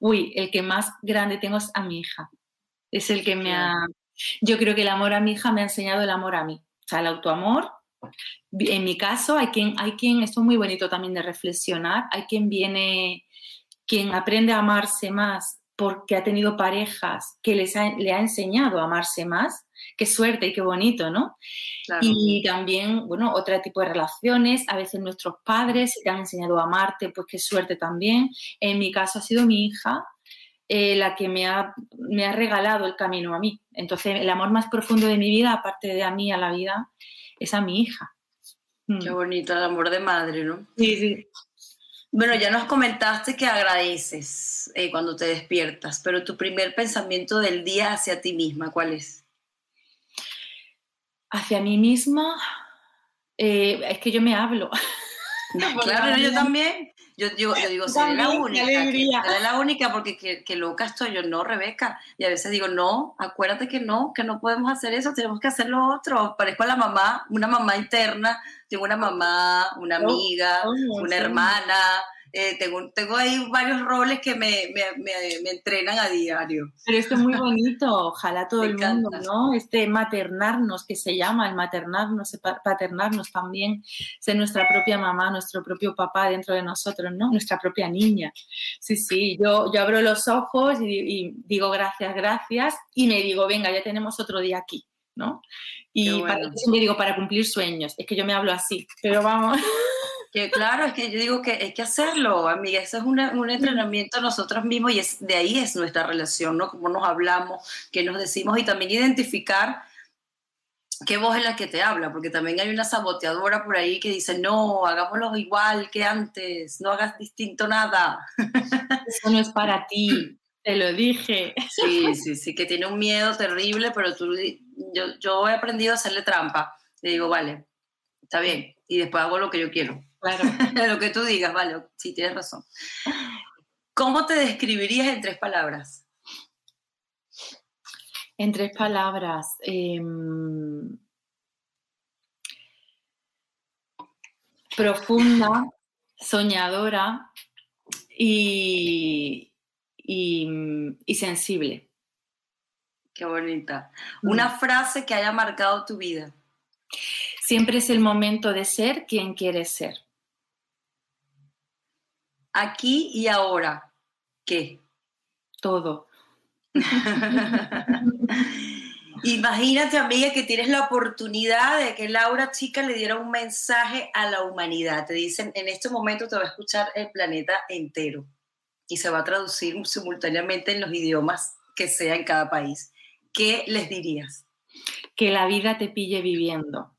Uy, el que más grande tengo es a mi hija. Es el que me ha... Yo creo que el amor a mi hija me ha enseñado el amor a mí. O sea, el autoamor. En mi caso, hay quien, hay quien, esto es muy bonito también de reflexionar, hay quien viene, quien aprende a amarse más porque ha tenido parejas que les ha- le ha enseñado a amarse más. Qué suerte y qué bonito, ¿no? Claro. Y también, bueno, otro tipo de relaciones, a veces nuestros padres, te han enseñado a amarte, pues qué suerte también. En mi caso ha sido mi hija eh, la que me ha, me ha regalado el camino a mí. Entonces, el amor más profundo de mi vida, aparte de a mí, a la vida, es a mi hija. Mm. Qué bonito, el amor de madre, ¿no? Sí, sí. Bueno, ya nos comentaste que agradeces eh, cuando te despiertas, pero tu primer pensamiento del día hacia ti misma, ¿cuál es? Hacia mí misma, eh, es que yo me hablo. <laughs> claro, no, yo también. Yo digo, yo digo, seré la única. Seré la única porque que, que loca estoy yo, no, Rebeca. Y a veces digo, no, acuérdate que no, que no podemos hacer eso, tenemos que hacer lo otro. Parezco a la mamá, una mamá interna. Tengo una mamá, una Oh, amiga, oh, una sí. hermana. Eh, tengo, tengo ahí varios roles que me, me- me- me entrenan a diario. Pero esto es muy bonito, ojalá todo el mundo, encanta. ¿no? Este maternarnos, que se llama el maternarnos, paternarnos también, ser nuestra propia mamá, nuestro propio papá dentro de nosotros, ¿no? Nuestra propia niña. Sí, sí, yo, yo abro los ojos y, y digo gracias, gracias, y me digo, venga, ya tenemos otro día aquí, ¿no? Y para, bueno. me digo, para cumplir sueños, es que yo me hablo así, pero vamos. <laughs> Que claro, es que yo digo que hay que hacerlo, amiga. Eso es una- un entrenamiento a nosotros mismos y es, de ahí es nuestra relación, ¿no? Cómo nos hablamos, qué nos decimos y también identificar qué voz es la que te habla, porque también hay una saboteadora por ahí que dice, no, hagámoslo igual que antes, no hagas distinto nada. <laughs> Eso no es para ti, te lo dije. Sí, sí, sí, que tiene un miedo terrible, pero tú, yo, yo he aprendido a hacerle trampa. Le digo, vale, está bien, y después hago lo que yo quiero. Claro. <laughs> lo que tú digas, vale, sí, tienes razón. ¿Cómo te describirías en tres palabras? En tres palabras. em, profunda, soñadora y, y, y sensible. Qué bonita. Una frase que haya marcado tu vida. Siempre es el momento de ser quien quieres ser. Aquí y ahora. ¿Qué? Todo. <laughs> Imagínate, amiga, que tienes la oportunidad de que Laura Chica le diera un mensaje a la humanidad. Te dicen, en este momento te va a escuchar el planeta entero y se va a traducir simultáneamente en los idiomas que sea en cada país. ¿Qué les dirías? Que la vida te pille viviendo.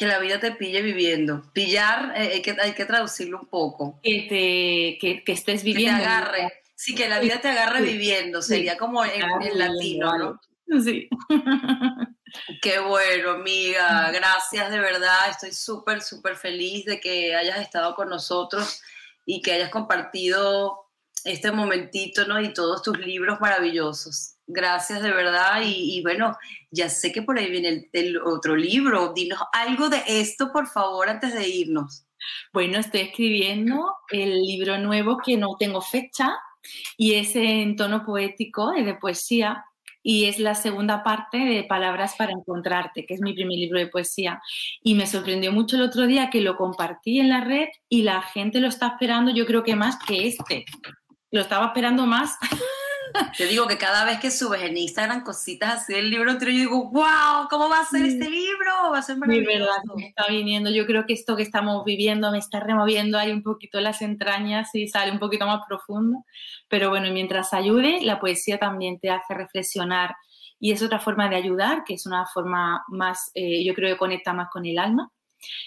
Que la vida te pille viviendo. Pillar, eh, hay, que, hay que traducirlo un poco. Que, te, que, que estés Que te viviendo. agarre. Sí, que la vida te agarre Sí. viviendo. Sí. Sería como en, en latino, viviendo, ¿no? Sí. <laughs> Qué bueno, amiga. Gracias de verdad. Estoy súper, súper feliz de que hayas estado con nosotros y que hayas compartido este momentito, ¿no? Y todos tus libros maravillosos. Gracias de verdad. Y, y bueno, ya sé que por ahí viene el, otro libro. Dinos algo de esto, por favor, antes de irnos. Bueno, estoy escribiendo el libro nuevo que no tengo fecha y es en tono poético, es de poesía, y es la segunda parte de Palabras para Encontrarte, que es mi primer libro de poesía. Y me sorprendió mucho el otro día que lo compartí en la red y la gente lo está esperando, yo creo que más que este. Lo estaba esperando más. <laughs> Te digo que cada vez que subes en Instagram cositas así del libro entero, yo digo, wow, ¿cómo va a ser Sí. este libro? Va a ser maravilloso. verdad me está viniendo. Yo creo que esto que estamos viviendo me está removiendo ahí un poquito las entrañas y sale un poquito más profundo. Pero bueno, mientras ayude, la poesía también te hace reflexionar y es otra forma de ayudar, que es una forma más, eh, yo creo que conecta más con el alma.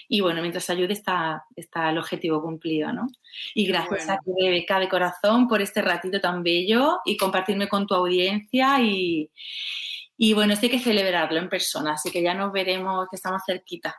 Y bueno, mientras ayude está, está el objetivo cumplido, ¿no? Y gracias bueno. a ti, Rebeca, de corazón, por este ratito tan bello y compartirme con tu audiencia y, y bueno, esto hay que celebrarlo en persona, así que ya nos veremos que estamos cerquita.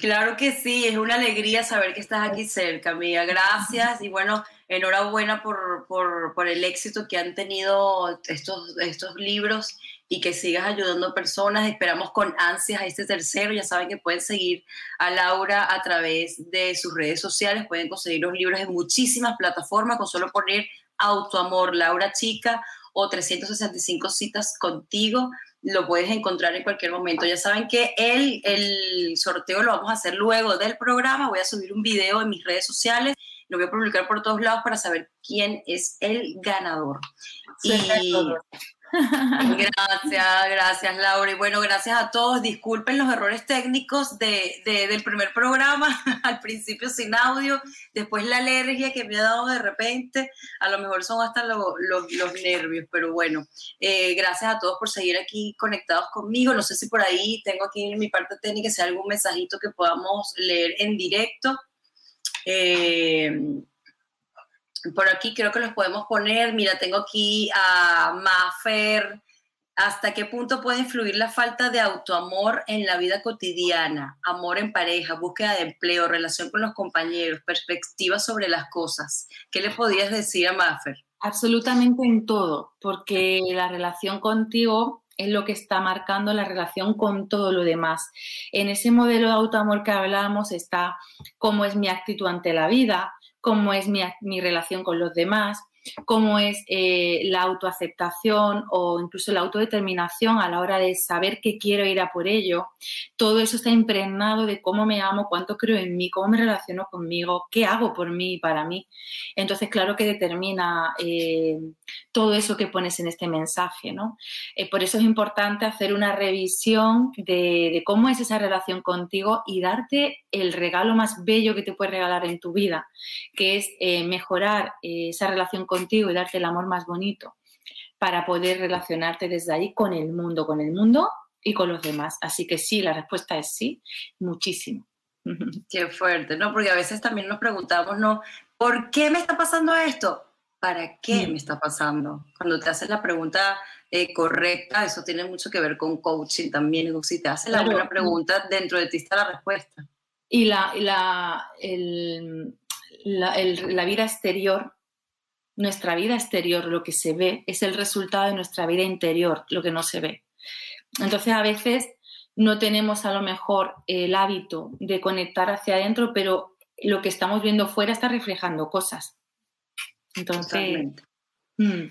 Claro que sí, es una alegría saber que estás aquí cerca, amiga. Gracias y bueno, enhorabuena por, por, por el éxito que han tenido estos, estos libros y que sigas ayudando a personas. Esperamos con ansias a este tercero. Ya saben que pueden seguir a Laura a través de sus redes sociales. Pueden conseguir los libros en muchísimas plataformas con solo poner Autoamor Laura Chica o 365 citas contigo. Lo puedes encontrar en cualquier momento. Ya saben que el, el sorteo lo vamos a hacer luego del programa. Voy a subir un video en mis redes sociales. Lo voy a publicar por todos lados para saber quién es el ganador. Perfecto. <laughs> Gracias, gracias Laura. Y bueno, gracias a todos. Disculpen los errores técnicos de, de- del primer programa, <laughs> al principio sin audio, después la alergia que me ha dado de repente, a lo mejor son hasta lo- los nervios, pero bueno, eh, gracias a todos por seguir aquí conectados conmigo. No sé si por ahí tengo aquí en mi parte técnica si hay algún mensajito que podamos leer en directo. Eh, por aquí creo que los podemos poner. Mira, tengo aquí a Mafer. ¿Hasta qué punto puede influir la falta de autoamor en la vida cotidiana? Amor en pareja, búsqueda de empleo, relación con los compañeros, perspectiva sobre las cosas. ¿Qué le podías decir a Mafer? Absolutamente en todo, porque la relación contigo es lo que está marcando la relación con todo lo demás. En ese modelo de autoamor que hablábamos está cómo es mi actitud ante la vida, cómo es mi, mi relación con los demás, cómo es eh, la autoaceptación o incluso la autodeterminación a la hora de saber que quiero ir a por ello. Todo eso está impregnado de cómo me amo, cuánto creo en mí, cómo me relaciono conmigo, qué hago por mí y para mí. Entonces, claro que determina eh, todo eso que pones en este mensaje, ¿no? Eh, por eso es importante hacer una revisión de, de cómo es esa relación contigo y darte el regalo más bello que te puedes regalar en tu vida, que es mejorar esa relación contigo y darte el amor más bonito para poder relacionarte desde ahí con el mundo, con el mundo y con los demás. Así que sí, la respuesta es sí, muchísimo. <laughs> Qué fuerte, ¿no? Porque a veces también nos preguntamos, ¿no? ¿Por qué me está pasando esto? ¿Para qué Mm. me está pasando? Cuando te haces la pregunta eh, correcta, eso tiene mucho que ver con coaching también. Si te haces la Claro. buena pregunta, dentro de ti está la respuesta. Y la, la, el- la, el- la vida exterior, nuestra vida exterior, lo que se ve, es el resultado de nuestra vida interior, lo que no se ve. Entonces, a veces no tenemos a lo mejor el hábito de conectar hacia adentro, pero lo que estamos viendo fuera está reflejando cosas. Entonces, Totalmente. mm,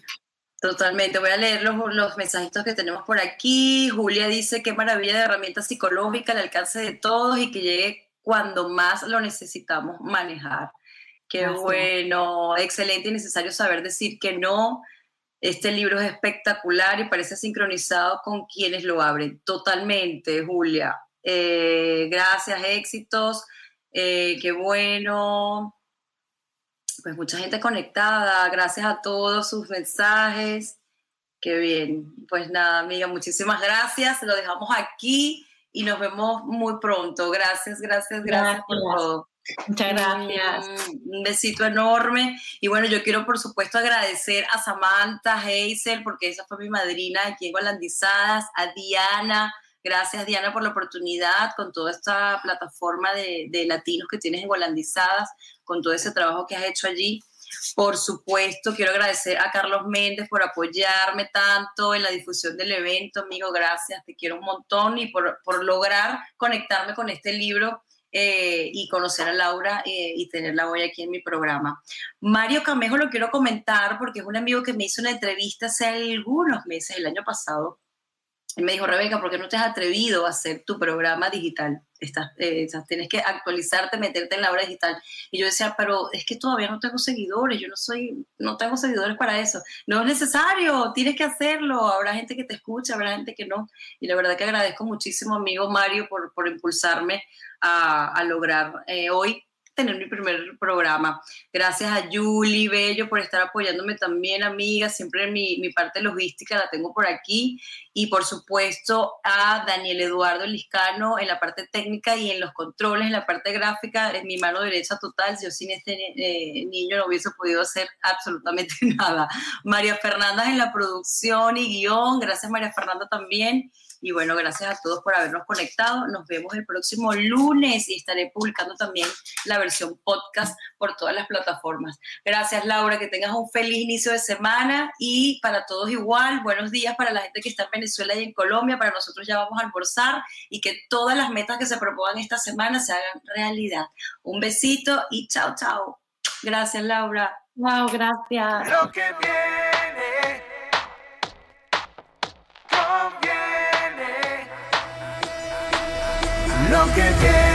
Totalmente. Voy a leer los, los mensajitos que tenemos por aquí. Julia dice qué maravilla de herramienta psicológica al alcance de todos y que llegue cuando más lo necesitamos manejar. Qué Gracias. bueno, excelente y necesario saber decir que no. Este libro es espectacular y parece sincronizado con quienes lo abren. Totalmente, Julia. Eh, gracias, éxitos. Eh, qué bueno pues mucha gente conectada, gracias a todos sus mensajes. Qué bien. Pues nada, amiga, muchísimas gracias. Lo dejamos aquí y nos vemos muy pronto. Gracias, gracias, gracias, por Gracias. todo. Muchas gracias. Mm, Un besito enorme. Y bueno, yo quiero por supuesto agradecer a Samantha Hazel, porque esa fue mi madrina aquí en Holandizadas, a Diana. Gracias, Diana, por la oportunidad con toda esta plataforma de, latinos que tienes en Holandizadas, con todo ese trabajo que has hecho allí. Por supuesto, quiero agradecer a Carlos Méndez por apoyarme tanto en la difusión del evento, amigo. Gracias, te quiero un montón y por, por lograr conectarme con este libro eh, y conocer a Laura eh, y tenerla hoy aquí en mi programa. Mario Camejo lo quiero comentar porque es un amigo que me hizo una entrevista hace algunos meses, el año pasado. Él me dijo, Rebeca, ¿por qué no te has atrevido a hacer tu programa digital? Estás, eh, tienes que actualizarte, meterte en la hora digital. Y yo decía, pero es que todavía no tengo seguidores, yo no soy, no tengo seguidores para eso. No es necesario, tienes que hacerlo. Habrá gente que te escucha, habrá gente que no. Y la verdad que agradezco muchísimo, amigo Mario, por, por impulsarme a, a lograr eh, hoy tener mi primer programa. Gracias a Julie Bello por estar apoyándome también, amiga. Siempre mi, mi parte logística la tengo por aquí. y por supuesto a Daniel Eduardo Liscano en la parte técnica y en los controles, en la parte gráfica, en mi mano derecha total. Yo sin este eh, niño no hubiese podido hacer absolutamente <laughs> nada. María Fernanda en la producción y guion, gracias María Fernanda también. Y bueno, gracias a todos por habernos conectado. Nos vemos el próximo lunes y estaré publicando también la versión podcast por todas las plataformas. Gracias Laura, que tengas un feliz inicio de semana y para todos igual, buenos días para la gente que está en Venezuela y en Colombia. Para nosotros ya vamos a almorzar y que todas las metas que se propongan esta semana se hagan realidad. Un besito y chao, chao. Gracias Laura. Wow, gracias. Lo que viene Lo que viene